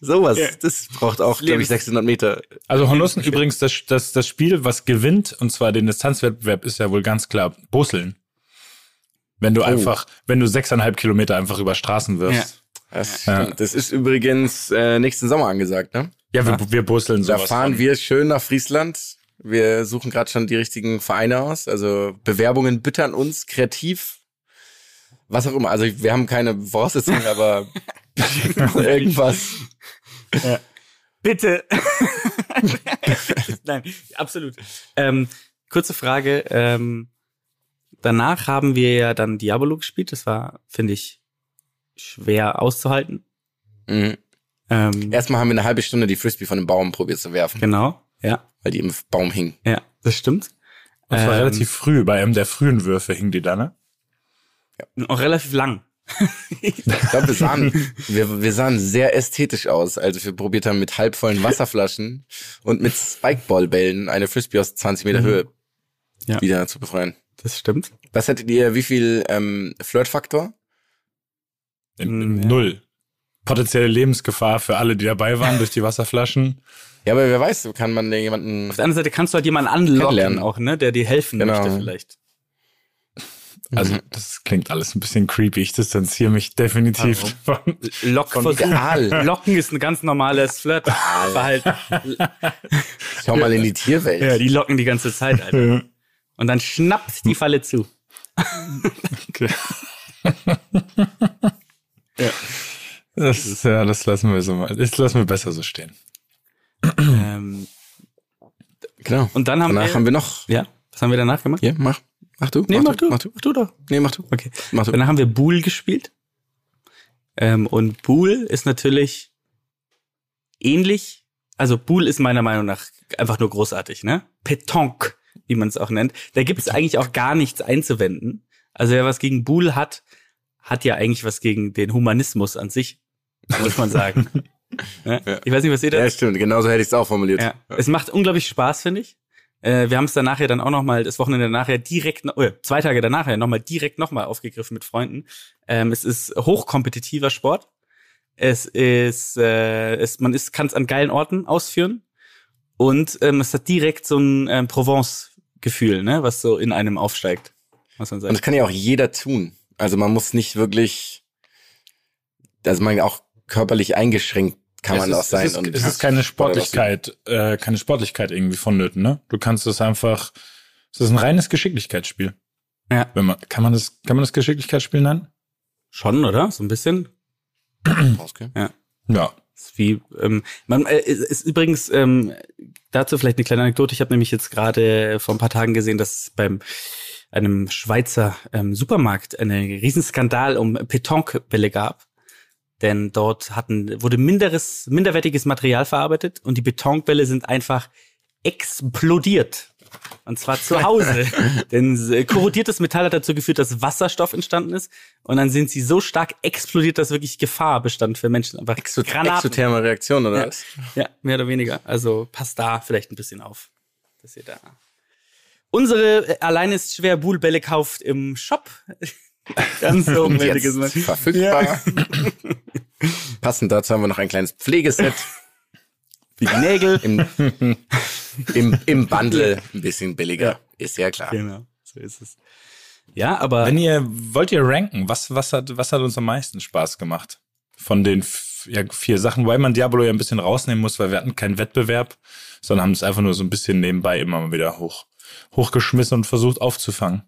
Sowas, Ja. das braucht auch, glaube ich, Lebens- 600 Meter. Also Hornussen übrigens, das, das, das Spiel, was gewinnt, und zwar den Distanzwettbewerb, ist ja wohl ganz klar Busseln. Wenn Oh. du einfach, wenn du sechseinhalb Kilometer einfach über Straßen wirfst. Das, Ja. das ist übrigens äh, nächsten Sommer angesagt, ne? Ja, wir, wir busseln Da sowas. fahren von. wir schön nach Friesland. Wir suchen gerade schon die richtigen Vereine aus. Also Bewerbungen bittern uns kreativ. Was auch immer. Also wir haben keine Voraussetzungen, aber irgendwas. Bitte. Nein, absolut. Ähm, kurze Frage. Ähm, danach haben wir ja dann Diabolo gespielt. Das war, finde ich, schwer auszuhalten. Mhm. Ähm, Erstmal haben wir eine halbe Stunde die Frisbee von dem Baum probiert zu werfen, Genau. Ja, weil die im Baum hing. ja, das stimmt. Zwar Ähm, relativ früh, bei einem der frühen Würfe hing die da, ne? Auch relativ lang. Ich glaube, wir sahen, wir, wir sahen sehr ästhetisch aus, als wir probiert haben, mit halbvollen Wasserflaschen und mit Spikeballbällen eine Frisbee aus 20 Meter Höhe Ja. wieder zu befreien. Das stimmt. Was hättet ihr, wie viel ähm, Flirtfaktor? Ja. Null. Potenzielle Lebensgefahr für alle, die dabei waren durch die Wasserflaschen. Ja, aber wer weiß, so kann man den jemanden. Auf der anderen Seite kannst du halt jemanden anlocken auch, ne, der dir helfen Genau. möchte vielleicht. Also, das klingt alles ein bisschen creepy. Ich distanziere mich definitiv von. Lockversuch. Ideal. Locken ist ein ganz normales Flirtverhalten. Schau mal in die Tierwelt. ja, die locken die ganze Zeit, Alter. Und dann schnappt die Falle zu. Okay. Das, ist, ja, das lassen wir so mal. Das lassen wir besser so stehen. Ähm, Genau. und dann haben Danach wir, haben wir noch. ja, was haben wir danach gemacht? Hier, mach. Mach du. Nee, mach du. Mach du. Mach du doch. Nee, mach du. Okay. Mach du. Danach haben wir Bool gespielt. Ähm, und Bool ist natürlich ähnlich. Also Bool ist meiner Meinung nach einfach nur großartig, ne? Petonk, wie man es auch nennt. Da gibt es eigentlich auch gar nichts einzuwenden. Also wer was gegen Bool hat, hat ja eigentlich was gegen den Humanismus an sich, muss man sagen. Ja. Ich weiß nicht, was ihr da Ja, stimmt. Genauso hätte ich es auch formuliert. ja. Es macht unglaublich Spaß, finde ich. Äh, wir haben es dann nachher dann auch noch mal das Wochenende nachher direkt, noch, äh, zwei Tage danach ja noch mal direkt noch mal aufgegriffen mit Freunden. Ähm, es ist hochkompetitiver Sport. Es ist, äh, es, man ist, kann es an geilen Orten ausführen und ähm, es hat direkt so ein ähm, Provence-Gefühl, ne, was so in einem aufsteigt, muss man Und sagen. das kann ja auch jeder tun. Also man muss nicht wirklich, also man auch körperlich eingeschränkt kann man es auch ist, sein. Es ist, und es ist keine Sport Sportlichkeit, äh, keine Sportlichkeit irgendwie vonnöten, ne? Du kannst es einfach, es ist ein reines Geschicklichkeitsspiel. Ja. Wenn man, kann man das, kann man das Geschicklichkeitsspiel nennen? Schon, oder? So ein bisschen. ausgehen. Ja. Wie, ähm, man äh, ist, übrigens ähm, dazu vielleicht eine kleine Anekdote. Ich habe nämlich jetzt gerade vor ein paar Tagen gesehen, dass beim einem Schweizer ähm, Supermarkt einen Riesenskandal um Petonkbälle gab. Denn dort hatten, wurde minderes, minderwertiges Material verarbeitet und die Betonbälle sind einfach explodiert. Und zwar zu Hause. Denn äh, korrodiertes Metall hat dazu geführt, dass Wasserstoff entstanden ist. Und dann sind sie so stark explodiert, dass wirklich Gefahr bestand für Menschen. Einfach Exo Granaten. exotherme Reaktion, oder Ja. was? Ja, mehr oder weniger. Also passt da vielleicht ein bisschen auf, dass ihr da Unsere äh, allein ist schwer Buhlbälle kauft im Shop. Ganz hochwertiges Match. verfügbar. Passend dazu haben wir noch ein kleines Pflegeset Wie die Nägel. im, im, im Bundle. Ein bisschen billiger. Ist ja klar. Genau, so ist es. Ja, aber Wenn ihr, wollt ihr ranken, was, was hat, was hat uns am meisten Spaß gemacht? Von den ja, vier Sachen, weil man Diablo ja ein bisschen rausnehmen muss, weil wir hatten keinen Wettbewerb, sondern haben es einfach nur so ein bisschen nebenbei immer mal wieder hoch, hochgeschmissen und versucht aufzufangen.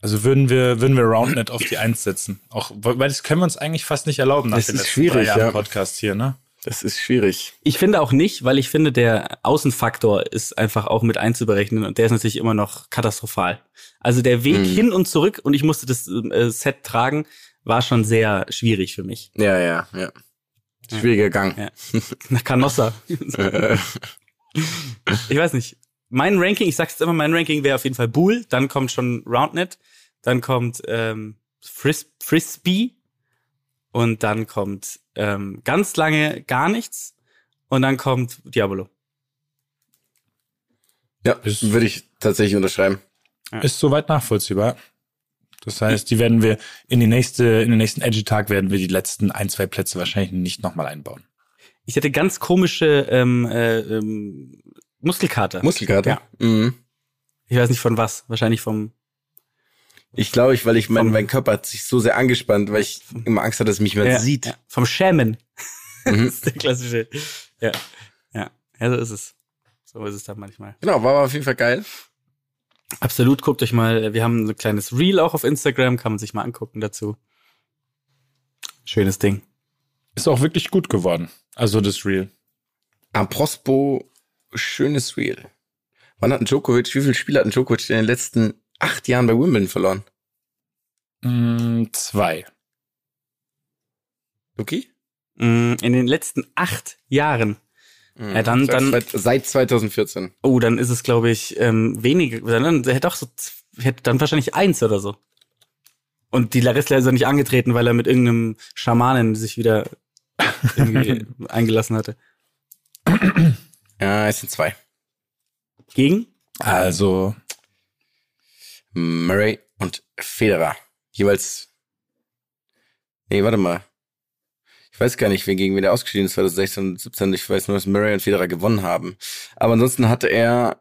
Also würden wir, würden wir RoundNet auf die Eins setzen. Auch, weil das können wir uns eigentlich fast nicht erlauben nach Das ist letzten schwierig, drei Jahren ja. Podcast hier, ne? Das ist schwierig. ich finde auch nicht, weil ich finde, der Außenfaktor ist einfach auch mit einzuberechnen und der ist natürlich immer noch katastrophal. Also der Weg Mhm. hin und zurück und ich musste das äh, Set tragen, war schon sehr schwierig für mich. Ja, ja, ja. Schwieriger Gang. Ja. Nach Canossa. Ich weiß nicht. Mein Ranking, ich sag's jetzt immer, mein Ranking wäre auf jeden Fall Bull, dann kommt schon Roundnet, dann kommt ähm, Fris Frisbee und dann kommt ähm, ganz lange gar nichts und dann kommt Diabolo. ja, Ist- würde ich tatsächlich unterschreiben. Ist soweit nachvollziehbar. Das heißt, die werden wir in die nächste, in den nächsten Edgy-Tag werden wir die letzten ein, zwei Plätze wahrscheinlich nicht nochmal einbauen. Ich hatte ganz komische ähm, äh, ähm, Muskelkater. Muskelkater? Ja. Mhm. Ich weiß nicht von was. Wahrscheinlich vom. Ich glaube, ich, weil ich mein, mein Körper hat sich so sehr angespannt, weil ich immer Angst hatte, dass mich jemand Ja, sieht. Ja, vom Schämen. Mhm. das ist der klassische. Ja. Ja. Ja, so ist es. So ist es dann manchmal. Genau, war aber auf jeden Fall geil. Absolut, guckt euch mal, wir haben ein kleines Reel auch auf Instagram, kann man sich mal angucken dazu. Schönes Ding. Ist auch wirklich gut geworden. Also das Real. Prospo, schönes Reel. Wann hat ein Djokovic, wie viele Spiele hat ein Djokovic in den letzten acht Jahren bei Wimbledon verloren? Mm, zwei. Luki? Mm, In den letzten acht Jahren. Ja, dann- Seit dann- Seit 2014. Oh, dann ist es, glaube ich, ähm, weniger. Dann der hätte auch so, hätte dann wahrscheinlich eins oder so. Und die Larissa ist ja nicht angetreten, weil er mit irgendeinem Schamanen sich wieder irgendwie eingelassen hatte. Ja, es sind zwei. Gegen? Also, Murray und Federer. Jeweils. Nee, warte mal. Ich weiß gar nicht, wer gegen wen der ausgeschieden ist 2016 und 17. Ich weiß nur, dass Murray und Federer gewonnen haben. Aber ansonsten hatte er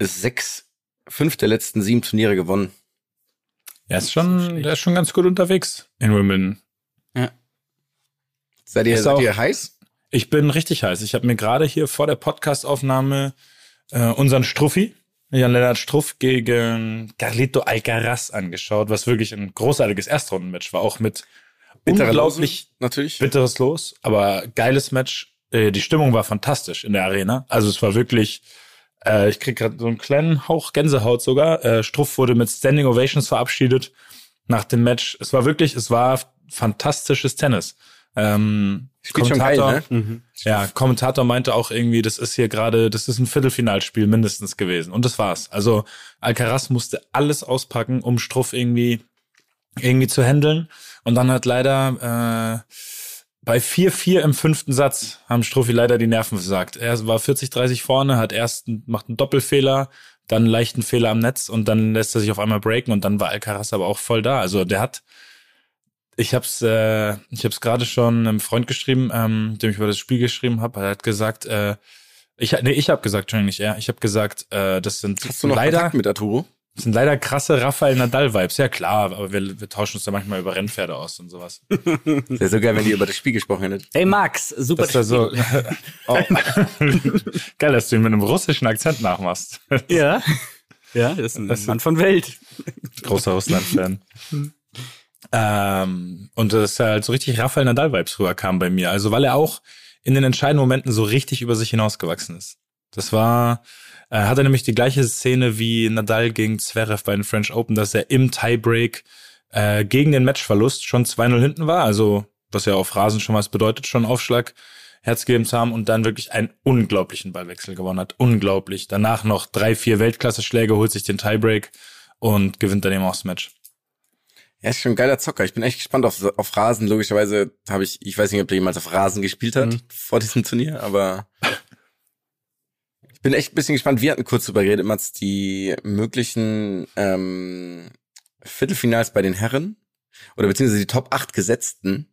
sechs, fünf der letzten sieben Turniere gewonnen. er ist schon, der ist schon ganz gut unterwegs in Wimbledon. Seid ihr, seid auch- ihr heiß? Ich bin richtig heiß. Ich habe mir gerade hier vor der Podcastaufnahme äh, unseren Struffi, Jan-Lennart Struff gegen Carlito Alcaraz angeschaut, was wirklich ein großartiges Erstrundenmatch war, auch mit Bittere unglaublich Lose, natürlich. bitteres Los, aber geiles Match. Äh, die Stimmung war fantastisch in der Arena. Also es war wirklich, äh, ich krieg gerade so einen kleinen Hauch Gänsehaut sogar. Äh, Struff wurde mit Standing Ovations verabschiedet nach dem Match. Es war wirklich, es war fantastisches Tennis. Ähm, Spielt schon geil, ne? Mhm. ja, Kommentator meinte auch irgendwie, das ist hier gerade, das ist ein Viertelfinalspiel mindestens gewesen. Und das war's. Also Alcaraz musste alles auspacken, um Struff irgendwie, irgendwie zu handeln. Und dann hat leider äh, bei 4-4 im fünften Satz haben Struffi leider die Nerven versagt. Er war 40-30 vorne, hat erst macht einen Doppelfehler, dann einen leichten Fehler am Netz und dann lässt er sich auf einmal breaken und dann war Alcaraz aber auch voll da. Also der hat ich hab's, äh, ich hab's gerade schon einem Freund geschrieben, ähm, dem ich über das Spiel geschrieben habe. Er hat gesagt, äh, ich, nee, ich habe gesagt, Entschuldigung, nicht er. Ich habe gesagt, äh, das sind Hast du noch leider, Kontakt mit Arturo? das sind leider krasse Rafael Nadal-Vibes. Ja klar, aber wir, wir tauschen uns da manchmal über Rennpferde aus und sowas. Wäre so geil, wenn ihr über das Spiel gesprochen hättet. Hey Max, super. Das ist ja so. oh. Geil, dass du ihn mit einem russischen Akzent nachmachst. Ja. Ja, das ist ein Mann von Welt. Großer Russland-Fan. ähm, und das ist halt so richtig Rafael Nadal-Vibes rüberkam bei mir. Also weil er auch in den entscheidenden Momenten so richtig über sich hinausgewachsen ist. Das war, äh, hatte nämlich die gleiche Szene wie Nadal gegen Zverev bei den French Open, dass er im Tiebreak äh, gegen den Matchverlust schon 2-0 hinten war. Also was ja auf Rasen schon was bedeutet, schon Aufschlag Herz gegeben zu haben und dann wirklich einen unglaublichen Ballwechsel gewonnen hat. Unglaublich. Danach noch drei, vier Weltklasse-Schläge, holt sich den Tiebreak und gewinnt dann eben auch das Match. Er ist schon ein geiler Zocker. Ich bin echt gespannt auf, auf Rasen. Logischerweise habe ich, ich weiß nicht, ob der jemals auf Rasen gespielt hat Mhm. vor diesem Turnier, aber bin echt ein bisschen gespannt. Wir hatten kurz drüber geredet, Mats, die möglichen ähm, Viertelfinals bei den Herren oder beziehungsweise die Top 8 Gesetzten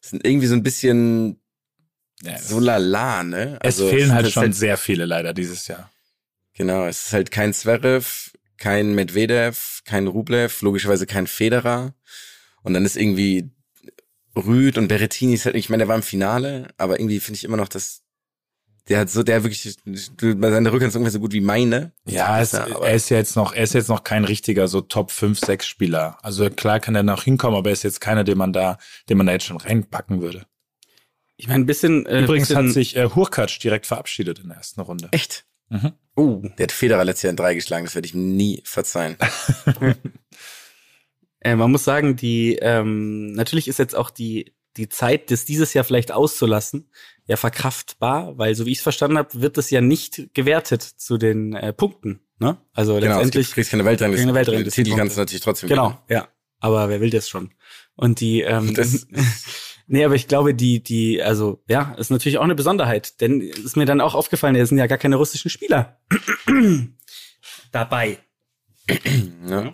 sind irgendwie so ein bisschen Ja, so lala, ne? es Also, fehlen halt schon sehr viele leider dieses Jahr. Genau, es ist halt kein Zverev, kein Medvedev, kein Rublev, logischerweise kein Federer. Und dann ist irgendwie Rüd und Berrettini ist halt, ich meine, der war im Finale, aber irgendwie finde ich immer noch, dass der hat so, der wirklich, seine Rückhand ist ungefähr so gut wie meine. Ja, es, er ist ja jetzt noch, er ist jetzt noch kein richtiger so Top 5, 6 Spieler. Also klar kann er noch hinkommen, aber er ist jetzt keiner, den man da, den man da jetzt schon reinpacken würde. Ich meine, ein bisschen. Äh, Übrigens bisschen, hat sich äh, Hurkacz direkt verabschiedet in der ersten Runde. Echt? Mhm. Oh. Der hat Federer letztes Jahr in drei geschlagen, das werde ich nie verzeihen. Äh, man muss sagen, die ähm, natürlich ist jetzt auch die die Zeit, das dieses Jahr vielleicht auszulassen, ja verkraftbar, weil so wie ich es verstanden habe, wird das ja nicht gewertet zu den äh, Punkten. Ne? Also Genau, es letztendlich gibt, kriegst keine Weltrangliste. keine Weltrangliste- Titel kannst du natürlich trotzdem Genau, ja. Aber wer will das schon? Und die, ähm, Das- nee, aber ich glaube, die, die, also ja, ist natürlich auch eine Besonderheit, denn ist mir dann auch aufgefallen, es sind ja gar keine russischen Spieler dabei. Ja.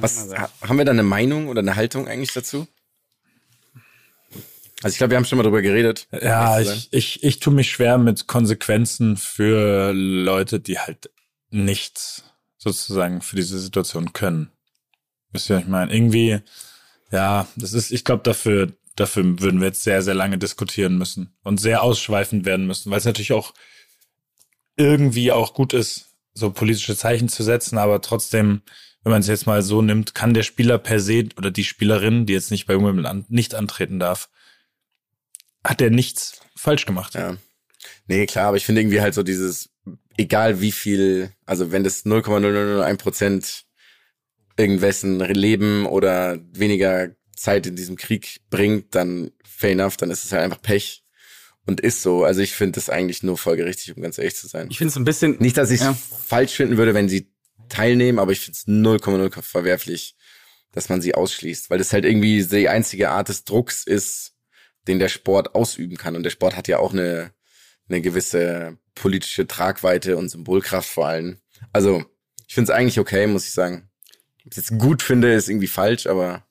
Was, ha, haben wir da eine Meinung oder eine Haltung eigentlich dazu? Also ich glaube, wir haben schon mal drüber geredet. Ja, ich, ich, ich tue mich schwer mit Konsequenzen für Leute, die halt nichts sozusagen für diese Situation können. Wisst ihr, was ich meine? Irgendwie, ja, das ist, ich glaube, dafür, dafür würden wir jetzt sehr, sehr lange diskutieren müssen und sehr ausschweifend werden müssen, weil es natürlich auch irgendwie auch gut ist, so politische Zeichen zu setzen, aber trotzdem, wenn man es jetzt mal so nimmt, kann der Spieler per se oder die Spielerin, die jetzt nicht bei Wimbledon nicht antreten darf, hat er nichts falsch gemacht. Ja. Nee, klar, aber ich finde irgendwie halt so dieses, egal wie viel, also wenn das 0,0001 Prozent irgendwessen Leben oder weniger Zeit in diesem Krieg bringt, dann fair enough, dann ist es halt einfach Pech. Und ist so. Also ich finde das eigentlich nur folgerichtig, um ganz ehrlich zu sein. Ich finde es ein bisschen. Nicht, dass ich es Ja. falsch finden würde, wenn sie teilnehmen, aber ich finde es 0,0 verwerflich, dass man sie ausschließt, weil das halt irgendwie die einzige Art des Drucks ist, den der Sport ausüben kann. Und der Sport hat ja auch eine, eine gewisse politische Tragweite und Symbolkraft vor allem. Also, ich finde es eigentlich okay, muss ich sagen. Ob ich es jetzt gut finde, ist irgendwie falsch, aber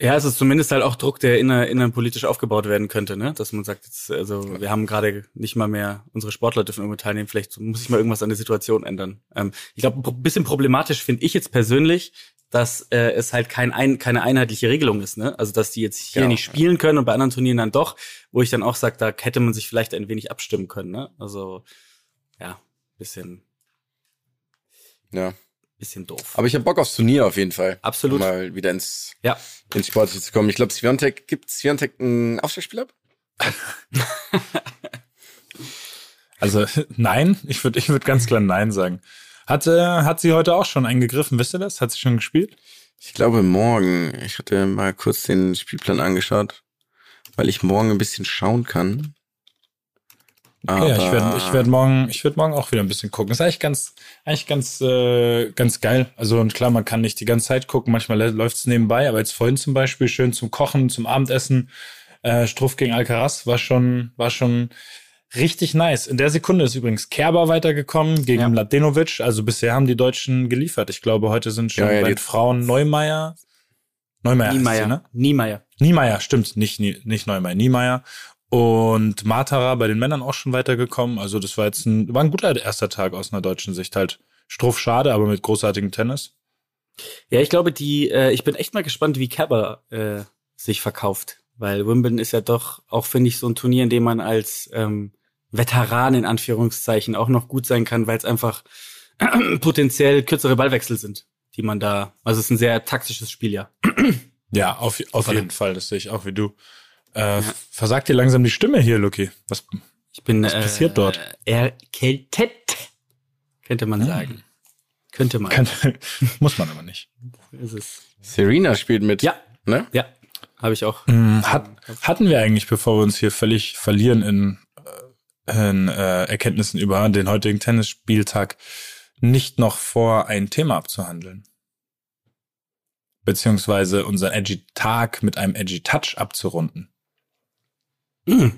Ja, es ist zumindest halt auch Druck, der inner, innenpolitisch aufgebaut werden könnte, ne? Dass man sagt, jetzt, also wir haben gerade nicht mal mehr, unsere Sportler dürfen irgendwo teilnehmen, vielleicht muss ich mal irgendwas an der Situation ändern. Ähm, ich glaube, ein bisschen problematisch finde ich jetzt persönlich, dass äh, es halt kein ein, keine einheitliche Regelung ist, ne? Also dass die jetzt hier Genau, nicht spielen können und bei anderen Turnieren dann doch, wo ich dann auch sage, da hätte man sich vielleicht ein wenig abstimmen können, ne? Also ja, bisschen, ja. Bisschen doof. Aber ich habe Bock aufs Turnier auf jeden Fall. Absolut. Um mal wieder ins, ja. ins Sportliche zu kommen. Ich glaube, Sviontek, gibt Sviontek ein Aufschlagspiel ab? Also nein, ich würde ich würd ganz klar nein sagen. Hat, äh, hat sie heute auch schon eingegriffen, wisst ihr das? Hat sie schon gespielt? Ich glaube morgen. Ich hatte mal kurz den Spielplan angeschaut, weil ich morgen ein bisschen schauen kann. Aber ja, ich werde ich werd morgen, ich werd morgen auch wieder ein bisschen gucken. ist eigentlich ganz, eigentlich ganz, äh, ganz geil. Also und klar, man kann nicht die ganze Zeit gucken, manchmal läuft es nebenbei, aber jetzt vorhin zum Beispiel schön zum Kochen, zum Abendessen, äh, Struff gegen Alcaraz war schon, war schon richtig nice. In der Sekunde ist übrigens Kerber weitergekommen gegen Ja. Mladenovic. Also bisher haben die Deutschen geliefert. Ich glaube, heute sind schon Ja, ja, bei die- Frauen Neumeier. Neumeier. Niemeyer. sie, ne? Niemeyer. Niemeyer, stimmt, nicht, Nie- nicht Neumeier, Niemeyer. Und Matara bei den Männern auch schon weitergekommen. Also das war jetzt ein, war ein guter erster Tag aus einer deutschen Sicht. Halt Struff schade, aber mit großartigem Tennis. Ja, ich glaube, die, äh, ich bin echt mal gespannt, wie Kerber äh, sich verkauft. Weil Wimbledon ist ja doch auch, finde ich, so ein Turnier, in dem man als ähm, Veteran in Anführungszeichen auch noch gut sein kann, weil es einfach potenziell kürzere Ballwechsel sind, die man da. Also es ist ein sehr taktisches Spiel, ja. Ja, auf, auf jeden Fall, das sehe ich auch wie du. Äh, Versagt dir langsam die Stimme hier, Lucky. Was, Ich bin Was passiert dort? erkältet, könnte man sagen. Könnte man. kann, muss man aber nicht. ist es. Serena spielt mit. Ja, Ne? ja, habe ich auch. Hm, Hat, hatten wir eigentlich, bevor wir uns hier völlig verlieren in, äh, in äh, Erkenntnissen über den heutigen Tennisspieltag, nicht noch vor, ein Thema abzuhandeln? Beziehungsweise unseren Edgy Tag mit einem Edgy Touch abzurunden? Hm.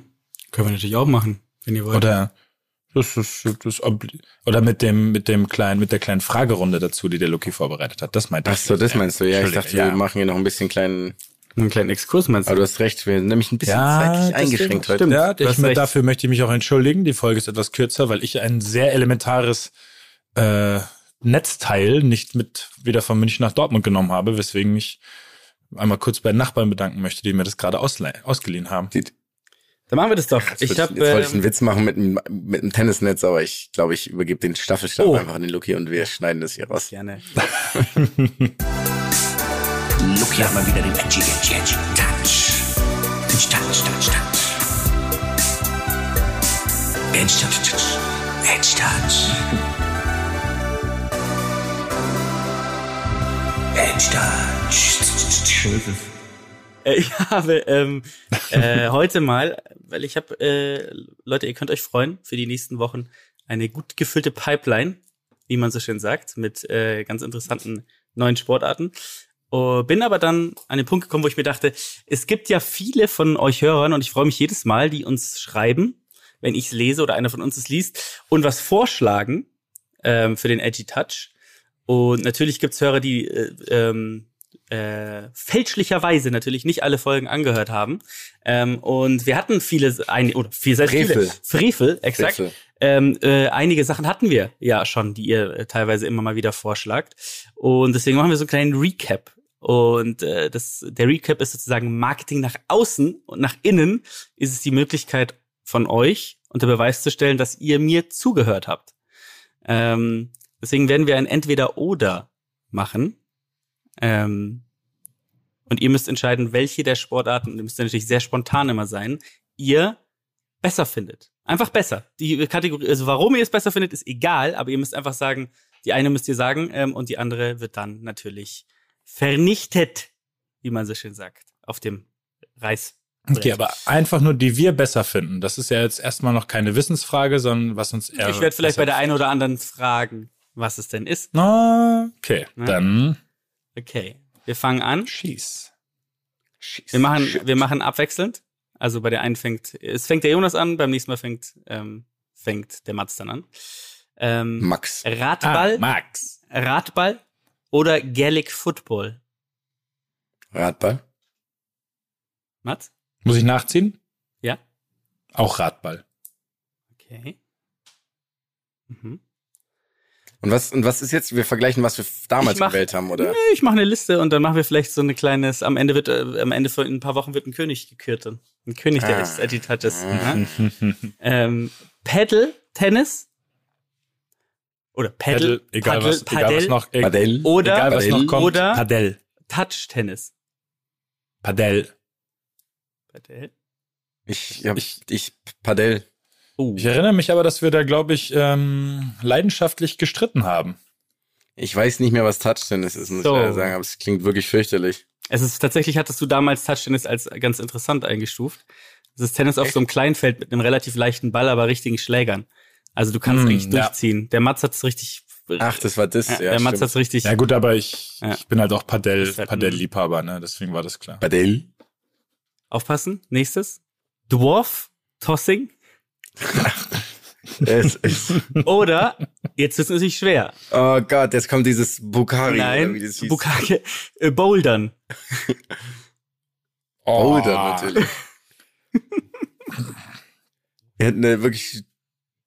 Können wir natürlich auch machen, wenn ihr wollt. Oder Das ist, das oder mit dem, mit dem kleinen, mit der kleinen Fragerunde dazu, die der Luki vorbereitet hat. Das meinte Ach so, das meinst du. Ja, ich dachte, Entschuldige, wir machen hier noch ein bisschen kleinen. Einen kleinen Exkurs meinst du? Aber du hast recht, wir sind nämlich ein bisschen Ja, zeitlich eingeschränkt heute. stimmt. Ja, ich, recht. dafür möchte ich mich auch entschuldigen. Die Folge ist etwas kürzer, weil ich ein sehr elementares äh, Netzteil nicht mit wieder von München nach Dortmund genommen habe, weswegen mich einmal kurz bei den Nachbarn bedanken möchte, die mir das gerade ausgeliehen haben. Sieht- Dann machen wir das doch. Jetzt, Ich ich, jetzt wollte ich einen ähm, Witz machen mit, einem- mit einem Tennisnetz, aber ich glaube, ich übergebe den Staffelstab Oh. einfach an den Luki und wir schneiden das hier raus. gerne. Luki hat mal wieder den edgy, edgy, edgy Touch. Touch, touch, touch, touch. Edge, touch, touch. Edge, touch. Edge, touch. Äh, Ich habe ähm, äh, heute mal, weil ich habe, äh, Leute, ihr könnt euch freuen für die nächsten Wochen eine gut gefüllte Pipeline, wie man so schön sagt, mit äh, ganz interessanten neuen Sportarten. Oh, bin aber dann an den Punkt gekommen, wo ich mir dachte, es gibt ja viele von euch Hörern und ich freue mich jedes Mal, die uns schreiben, wenn ich es lese oder einer von uns es liest und was vorschlagen ähm, für den Edgy Touch. Und natürlich gibt's Hörer, die äh, ähm, äh, fälschlicherweise natürlich nicht alle Folgen angehört haben. Ähm, und wir hatten viele, ein, oder viel, sehr viele Frevel. Frevel, exakt. Frevel. Ähm, äh, einige Sachen hatten wir ja schon, die ihr äh, teilweise immer mal wieder vorschlagt. Und deswegen machen wir so einen kleinen Recap. Und äh, das, der Recap ist sozusagen Marketing nach außen und nach innen ist es die Möglichkeit von euch unter Beweis zu stellen, dass ihr mir zugehört habt. Ähm, deswegen werden wir ein Entweder-Oder machen. Ähm, und ihr müsst entscheiden, welche der Sportarten, und ihr müsst natürlich sehr spontan immer sein, ihr besser findet. Einfach besser. Die Kategorie, also warum ihr es besser findet, ist egal, aber ihr müsst einfach sagen, die eine müsst ihr sagen ähm, und die andere wird dann natürlich vernichtet, wie man so schön sagt, auf dem Reis. Okay, aber einfach nur die wir besser finden. Das ist ja jetzt erstmal noch keine Wissensfrage, sondern was uns eher. ich werde vielleicht bei der einen oder anderen fragen, was es denn ist. Okay, Ne? dann Okay, wir fangen an. schieß. Wir machen, wir machen abwechselnd. Also bei der einen fängt, es fängt der Jonas an, beim nächsten Mal fängt, ähm, fängt der Mats dann an. Ähm, Max. Radball, Ah, Max. Radball oder Gaelic Football? Radball. Mats? Muss ich nachziehen? Ja? Auch Radball. Okay. Mhm. Und was, und was ist jetzt? Wir vergleichen, was wir damals mach- gewählt haben, oder? Nee, ich mache eine Liste und dann machen wir vielleicht so eine kleines, am Ende wird, äh, am Ende von in ein paar Wochen wird ein König gekürt dann. Ein König der Ah. Edgy Touches. ne? ähm, Paddle, Tennis. Oder Paddle, Paddle, egal Paddle, was, egal was Paddle noch, e- Padel. oder, egal was Padel noch kommt. oder- Padel. Touch-Tennis. Padel. Paddle. Ich, hab, ich, ich, Padel. Oh. Ich erinnere mich aber, dass wir da, glaube ich, ähm, leidenschaftlich gestritten haben. Ich weiß nicht mehr, was Touchtennis ist, muss So. ich leider sagen, aber es klingt wirklich fürchterlich. Es ist tatsächlich, hattest du damals Touch-Tennis als ganz interessant eingestuft. Es ist Tennis auf so einem Kleinfeld mit einem relativ leichten Ball, aber richtigen Schlägern. Also du kannst Mm, eigentlich ja. durchziehen. Der Mats hat's richtig. Ach, das war das, ja, ja, der Mats stimmt. hat's richtig. Ja gut, aber ich, Ja. ich bin halt auch Padel, Padel-Liebhaber, ne? Deswegen war das klar. Padel. Aufpassen. Nächstes. Dwarf Tossing. es ist, Oder, jetzt ist es natürlich schwer. oh Gott, jetzt kommt dieses Bukari, oder Nein, wie das hieß. Bukake, äh, Bouldern. Boulder natürlich. Wir hatten eine wirklich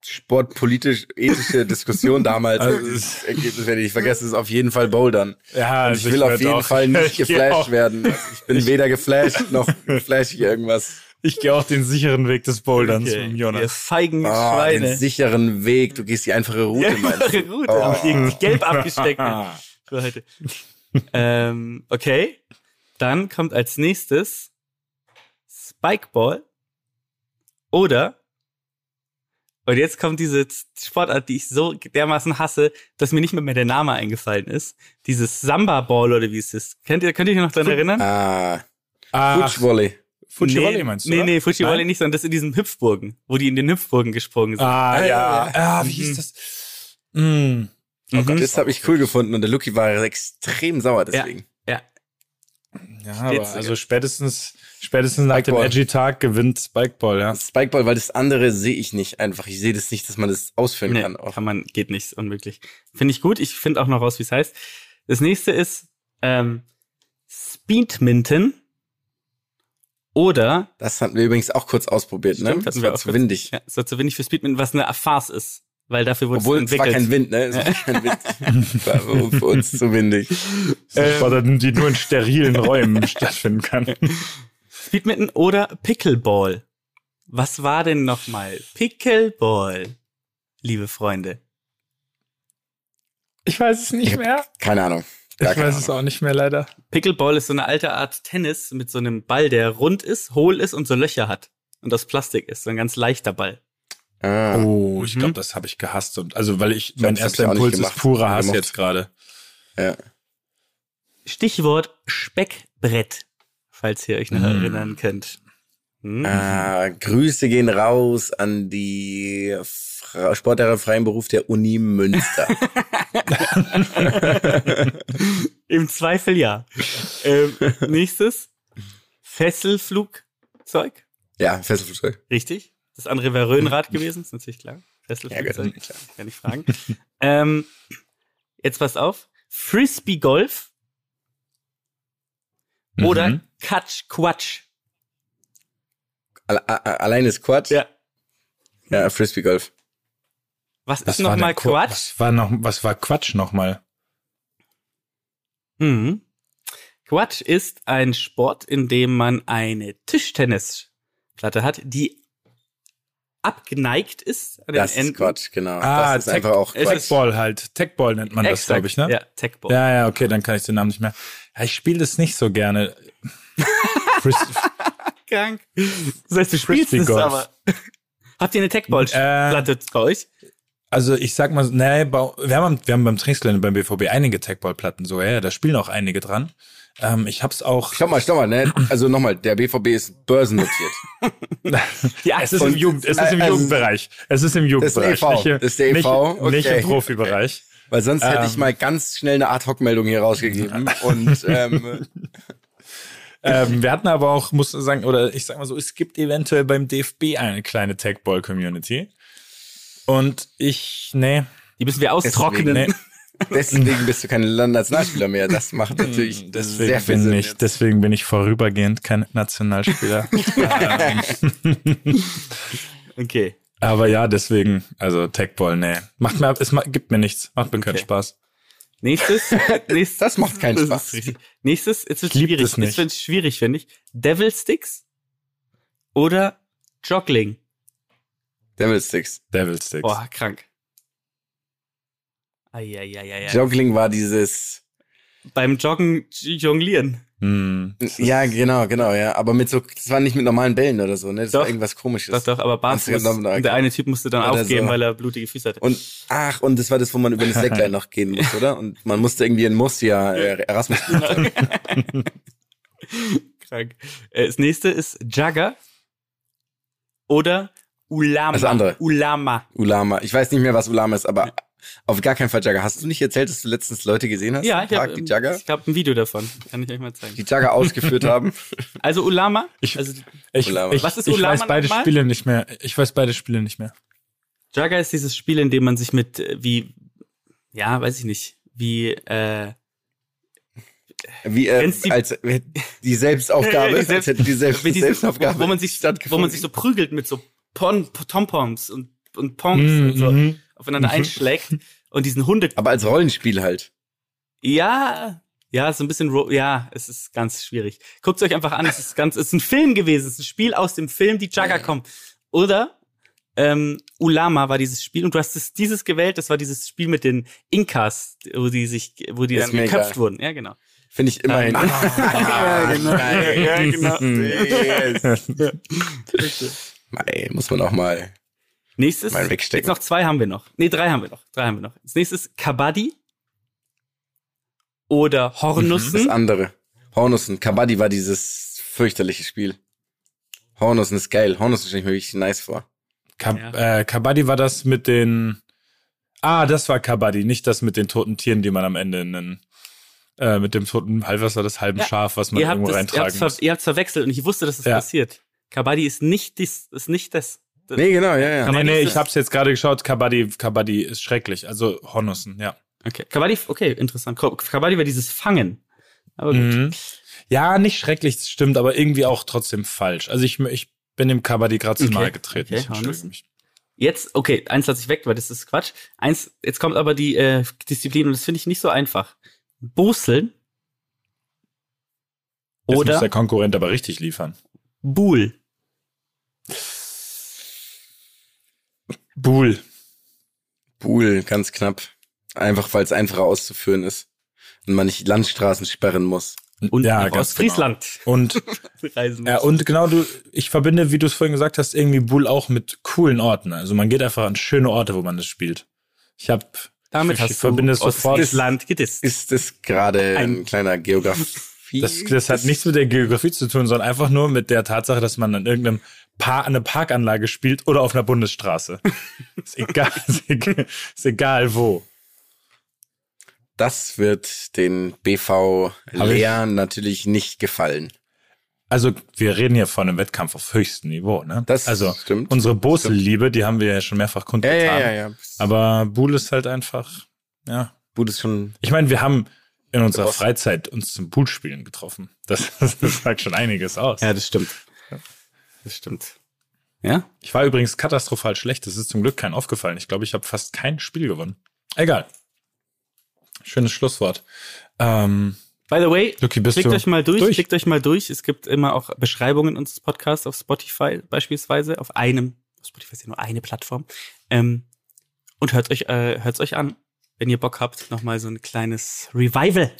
sportpolitisch-ethische Diskussion damals. Also, das Ergebnis werde ich nicht vergessen, ist auf jeden Fall Bouldern. Ja, Und also ich will auf werd jeden auch- Fall nicht ich geflasht werden. Also ich bin weder geflasht noch flash ich irgendwas. Ich gehe auch den sicheren Weg des Boulderns mit dem Ihr Jonas. feigen Oh, Schweine. den sicheren Weg. Du gehst die einfache Route, meinst du? Route, Oh. die gelb abgesteckt. für heute. ähm, okay. Dann kommt als nächstes Spikeball. Oder, und jetzt kommt diese Sportart, die ich so dermaßen hasse, dass mir nicht mehr, mehr der Name eingefallen ist. Dieses Samba-Ball oder wie es ist. Kennt ihr, könnt ihr euch noch daran erinnern? Ah, Ach, Fuji-Volley nee, meinst du? Nee, oder? nee, Fuji-Volley Nein? nicht, sondern das in diesen Hüpfburgen, wo die in den Hüpfburgen gesprungen sind. Ah, ja. Ah, wie Mhm. hieß das? Mm. Oh Gott, Mhm. das habe ich cool gefunden und der Lucky war extrem sauer Ja. deswegen. Ja, Ja, Steht's aber also spätestens, Spätestens nach dem edgy Tag gewinnt Spikeball, ja. Spikeball, weil das andere sehe ich nicht einfach. Ich sehe das nicht, dass man das ausführen Nee, kann. Auch. kann man, geht nicht, ist unmöglich. Finde ich gut. Ich finde auch noch raus, wie es heißt. Das nächste ist ähm, Speedminton oder Das hatten wir übrigens auch kurz ausprobiert, ne? Stimmt, Das hatten wir war zu kurz. windig. ja, es war zu wenig für Speedminton, was eine Farce ist, weil dafür wurde Obwohl, es es war entwickelt. kein Wind, ne? Es war kein Wind. war für uns zu windig. Oder die nur in sterilen Räumen stattfinden kann. Speedminton oder Pickleball. Was war denn nochmal Pickleball, liebe Freunde? Ich weiß es nicht mehr. Keine Ahnung. Ich Gar keine weiß es Ahnung. auch nicht mehr, leider. Pickleball ist so eine alte Art Tennis mit so einem Ball, der rund ist, hohl ist und so Löcher hat und aus Plastik ist, so ein ganz leichter Ball. Ah, Oh, ich Mhm. glaube, das habe ich gehasst. Und, also, weil ich, glaub, mein erster ich Impuls ist gemacht. purer Hass Gemocht. jetzt gerade. ja. Stichwort Speckbrett, falls ihr euch noch Mm. erinnern könnt. Hm? Ah, Grüße gehen raus an die Fra Sportlehrer freien Beruf der Uni Münster. Im Zweifel ja. ähm, nächstes Fesselflugzeug, ja, Fesselflugzeug. richtig. Das andere wäre Röhnrad gewesen, ist natürlich klar. Fesselflugzeug, Ja, klar. kann ich fragen. ähm, jetzt passt auf. Frisbee Golf oder Mhm. Katsch Quatsch. Alle- a- a- Allein ist Quatsch. Ja. Ja, Frisbee Golf. Was Was ist war nochmal Quatsch? Was war noch, was war Quatsch nochmal? Mhm. Quatsch ist ein Sport, in dem man eine Tischtennisplatte hat, die abgeneigt ist an den Das Enden. ist Quatsch, genau. Ah, das ist Tech- einfach auch Quatsch. Techball halt. Techball nennt man das, Exakt. glaube ich, ne? Ja, Techball. Ja, ja, okay, dann kann ich den Namen nicht mehr. Ja, ich spiele das nicht so gerne. Krank. Das heißt, du spielst es aber. Habt ihr eine Techball-Platte bei euch? Also ich sag mal, nee, wir haben, wir haben beim Trainingsgelände beim BVB einige Techballplatten, so, ja, da spielen auch einige dran. Ähm, ich hab's auch. Stopp mal, stopp mal, ne? Also nochmal, der BVB ist börsennotiert. Ja, Es ist im Und- Jugend, es ist im äh, also- Jugendbereich. Es ist im Jugendbereich. EV. Nicht, im- Das ist der nicht, EV, nicht okay. im Profibereich. Weil sonst hätte ich Ähm. mal ganz schnell eine Ad-Hoc-Meldung hier rausgegeben. Und ähm, ähm, wir hatten aber auch, muss ich sagen, oder ich sag mal so, es gibt eventuell beim DFB eine kleine Techball-Community. Und ich, nee, die müssen wir austrocknen. nee, deswegen bist du kein Landnationalspieler mehr. Das macht natürlich Hm, deswegen sehr viel bin Sinn. ich, jetzt. deswegen bin ich vorübergehend kein Nationalspieler. Okay. aber ja, deswegen, also Techball, nee. Macht mir, es gibt mir nichts, macht mir keinen Okay. Spaß. Nächstes. nächstes Das macht keinen das Spaß. Nächstes, jetzt wird schwierig. das nicht. Jetzt wird schwierig, finde ich. Devil Sticks oder Joggling. Devil Sticks. Devil Sticks. Boah, krank. Eieieiei. Joggling war dieses. Beim Joggen jonglieren. Hm. Ja, genau, genau, ja. Aber mit so, das war nicht mit normalen Bällen oder so, ne? Das Doch. war irgendwas komisches. Doch, doch, aber genommen, und der eine Typ musste dann Oder aufgeben, so. weil er blutige Füße hatte. Und ach, und das war das, wo man über eine Slackline noch gehen muss, oder? Und man musste irgendwie in Murcia äh, Erasmus. Krank. Äh, Das nächste ist Jagger oder Ulama. Das andere. Ulama. Ulama. Ich weiß nicht mehr, was Ulama ist, aber auf gar keinen Fall Jagger. Hast du nicht erzählt, dass du letztens Leute gesehen hast? Ja, ich habe die Jagger, ich hab ein Video davon. Kann ich euch mal zeigen. die Jagger ausgeführt haben. Also Ulama. Ich- also Ich, Ulama. ich, Was ist ich Ulama weiß beide nochmal? Spiele nicht mehr. Ich weiß beide Spiele nicht mehr. Jagger ist dieses Spiel, in dem man sich mit äh, wie ja, weiß ich nicht, wie äh, Wie äh, die- als die Selbstaufgabe, Die Selbst- als die Selbst Selbstaufgabe, wo man sich wo man sich so prügelt mit so Pon Tompoms und und Pongs Mhm, und so mhm. aufeinander Mhm. einschlägt und diesen Hunde aber als Rollenspiel halt. Ja, ja, so ein bisschen, ro- ja, es ist ganz schwierig. Guckt euch einfach an, es ist ganz, es ist ein Film gewesen, es ist ein Spiel aus dem Film, die Jagger kommen. Oder ähm, Ulama war dieses Spiel und du hast es, dieses gewählt, das war dieses Spiel mit den Inkas, wo die sich, wo die Ist dann geköpft wurden. Ja, genau. Finde ich immerhin. ja, genau. Ja, genau. Yes. Mei, muss man auch mal. Nächstes, Mal wegstecken. jetzt noch zwei haben wir noch. Nee, drei haben wir noch. Drei haben wir noch. Das nächste ist Kabaddi oder Das Hornussen. andere. Hornussen. Kabaddi war dieses fürchterliche Spiel. Hornussen ist geil. Hornussen stelle ich mir wirklich nice vor. Kab Ja. äh, Kabaddi war das mit den. Ah, das war Kabaddi, nicht das mit den toten Tieren, die man am Ende in einen, äh, mit dem toten Halbwasser des halben Ja. Schaf, was man Ihr habt irgendwo es ihr reintragen habt's ver muss. ihr habt's verwechselt und ich wusste, dass das Ja. passiert. Kabaddi ist nicht dies, ist nicht das. das Nee, genau, ja, ja. Nee, nee, ich hab's jetzt gerade geschaut. Kabaddi, Kabaddi ist schrecklich. Also Hornussen, ja. Okay. Kabaddi, okay, interessant. Kabaddi war dieses Fangen. Aber gut. Mhm. Ja, nicht schrecklich, das stimmt, aber irgendwie auch trotzdem falsch. Also ich, ich bin dem Kabaddi gerade zu Okay. nahe getreten. Okay, Ich entschuldige mich. Jetzt, okay, eins lasse ich weg, weil das ist Quatsch. Eins, jetzt kommt aber die äh, Disziplin und das finde ich nicht so einfach. Boseln Jetzt muss oder der Konkurrent aber richtig liefern. Buhl. Buhl. Pool, ganz knapp. Einfach, weil es einfacher auszuführen ist. Und man nicht Landstraßen sperren muss. Und ja, nach ganz Ostfriesland Genau. Und reisen Ja, muss. und genau du, ich verbinde, wie du es vorhin gesagt hast, irgendwie Bull auch mit coolen Orten. Also man geht einfach an schöne Orte, wo man das spielt. Ich habe, Damit ich hast verbinde du es sofort. Ostfriesland gedisst. Ist das gerade ein, Ein- kleiner Geografie? Das, das hat nichts mit der Geografie zu tun, sondern einfach nur mit der Tatsache, dass man an irgendeinem Par eine Parkanlage spielt oder auf einer Bundesstraße. ist egal, ist egal, ist egal wo. Das wird den BV Lehren natürlich nicht gefallen. Also wir reden hier von einem Wettkampf auf höchstem Niveau, ne? Das also stimmt. unsere Bosel-Liebe, die haben wir ja schon mehrfach Ja, kundgetan. ja, ja, ja. Aber Bull ist halt einfach, ja, Gut ist schon. Ich meine, wir haben in unserer. Freizeit uns zum Poolspielen getroffen. Das, das sagt schon einiges aus. Ja, das stimmt. Das stimmt. Ja? Ich war übrigens katastrophal schlecht. Das ist zum Glück kein aufgefallen. Ich glaube, ich habe fast kein Spiel gewonnen. Egal. Schönes Schlusswort. Ähm, By the way, Lucky, bist klickt euch mal durch, durch? klickt euch mal durch. Es gibt immer auch Beschreibungen unseres Podcasts auf Spotify beispielsweise, auf einem, Spotify ist ja nur eine Plattform. Ähm, und hört euch, äh, hört's euch an, wenn ihr Bock habt, nochmal so ein kleines Revival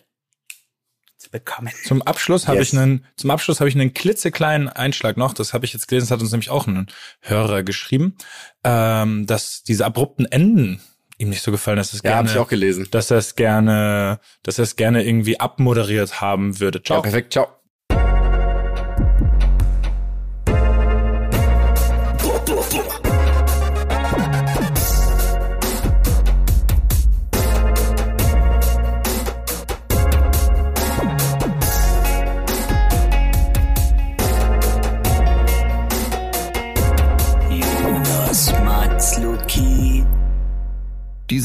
zu bekommen. zum Abschluss habe Yes. ich einen, zum Abschluss habe ich einen klitzekleinen Einschlag noch. Das habe ich jetzt gelesen. Das hat uns nämlich auch ein Hörer geschrieben, ähm, dass diese abrupten Enden ihm nicht so gefallen, dass es Ja, gerne, ich auch gelesen. dass er es gerne, dass er es gerne irgendwie abmoderiert haben würde. Ja, Ciao. perfekt. Ciao.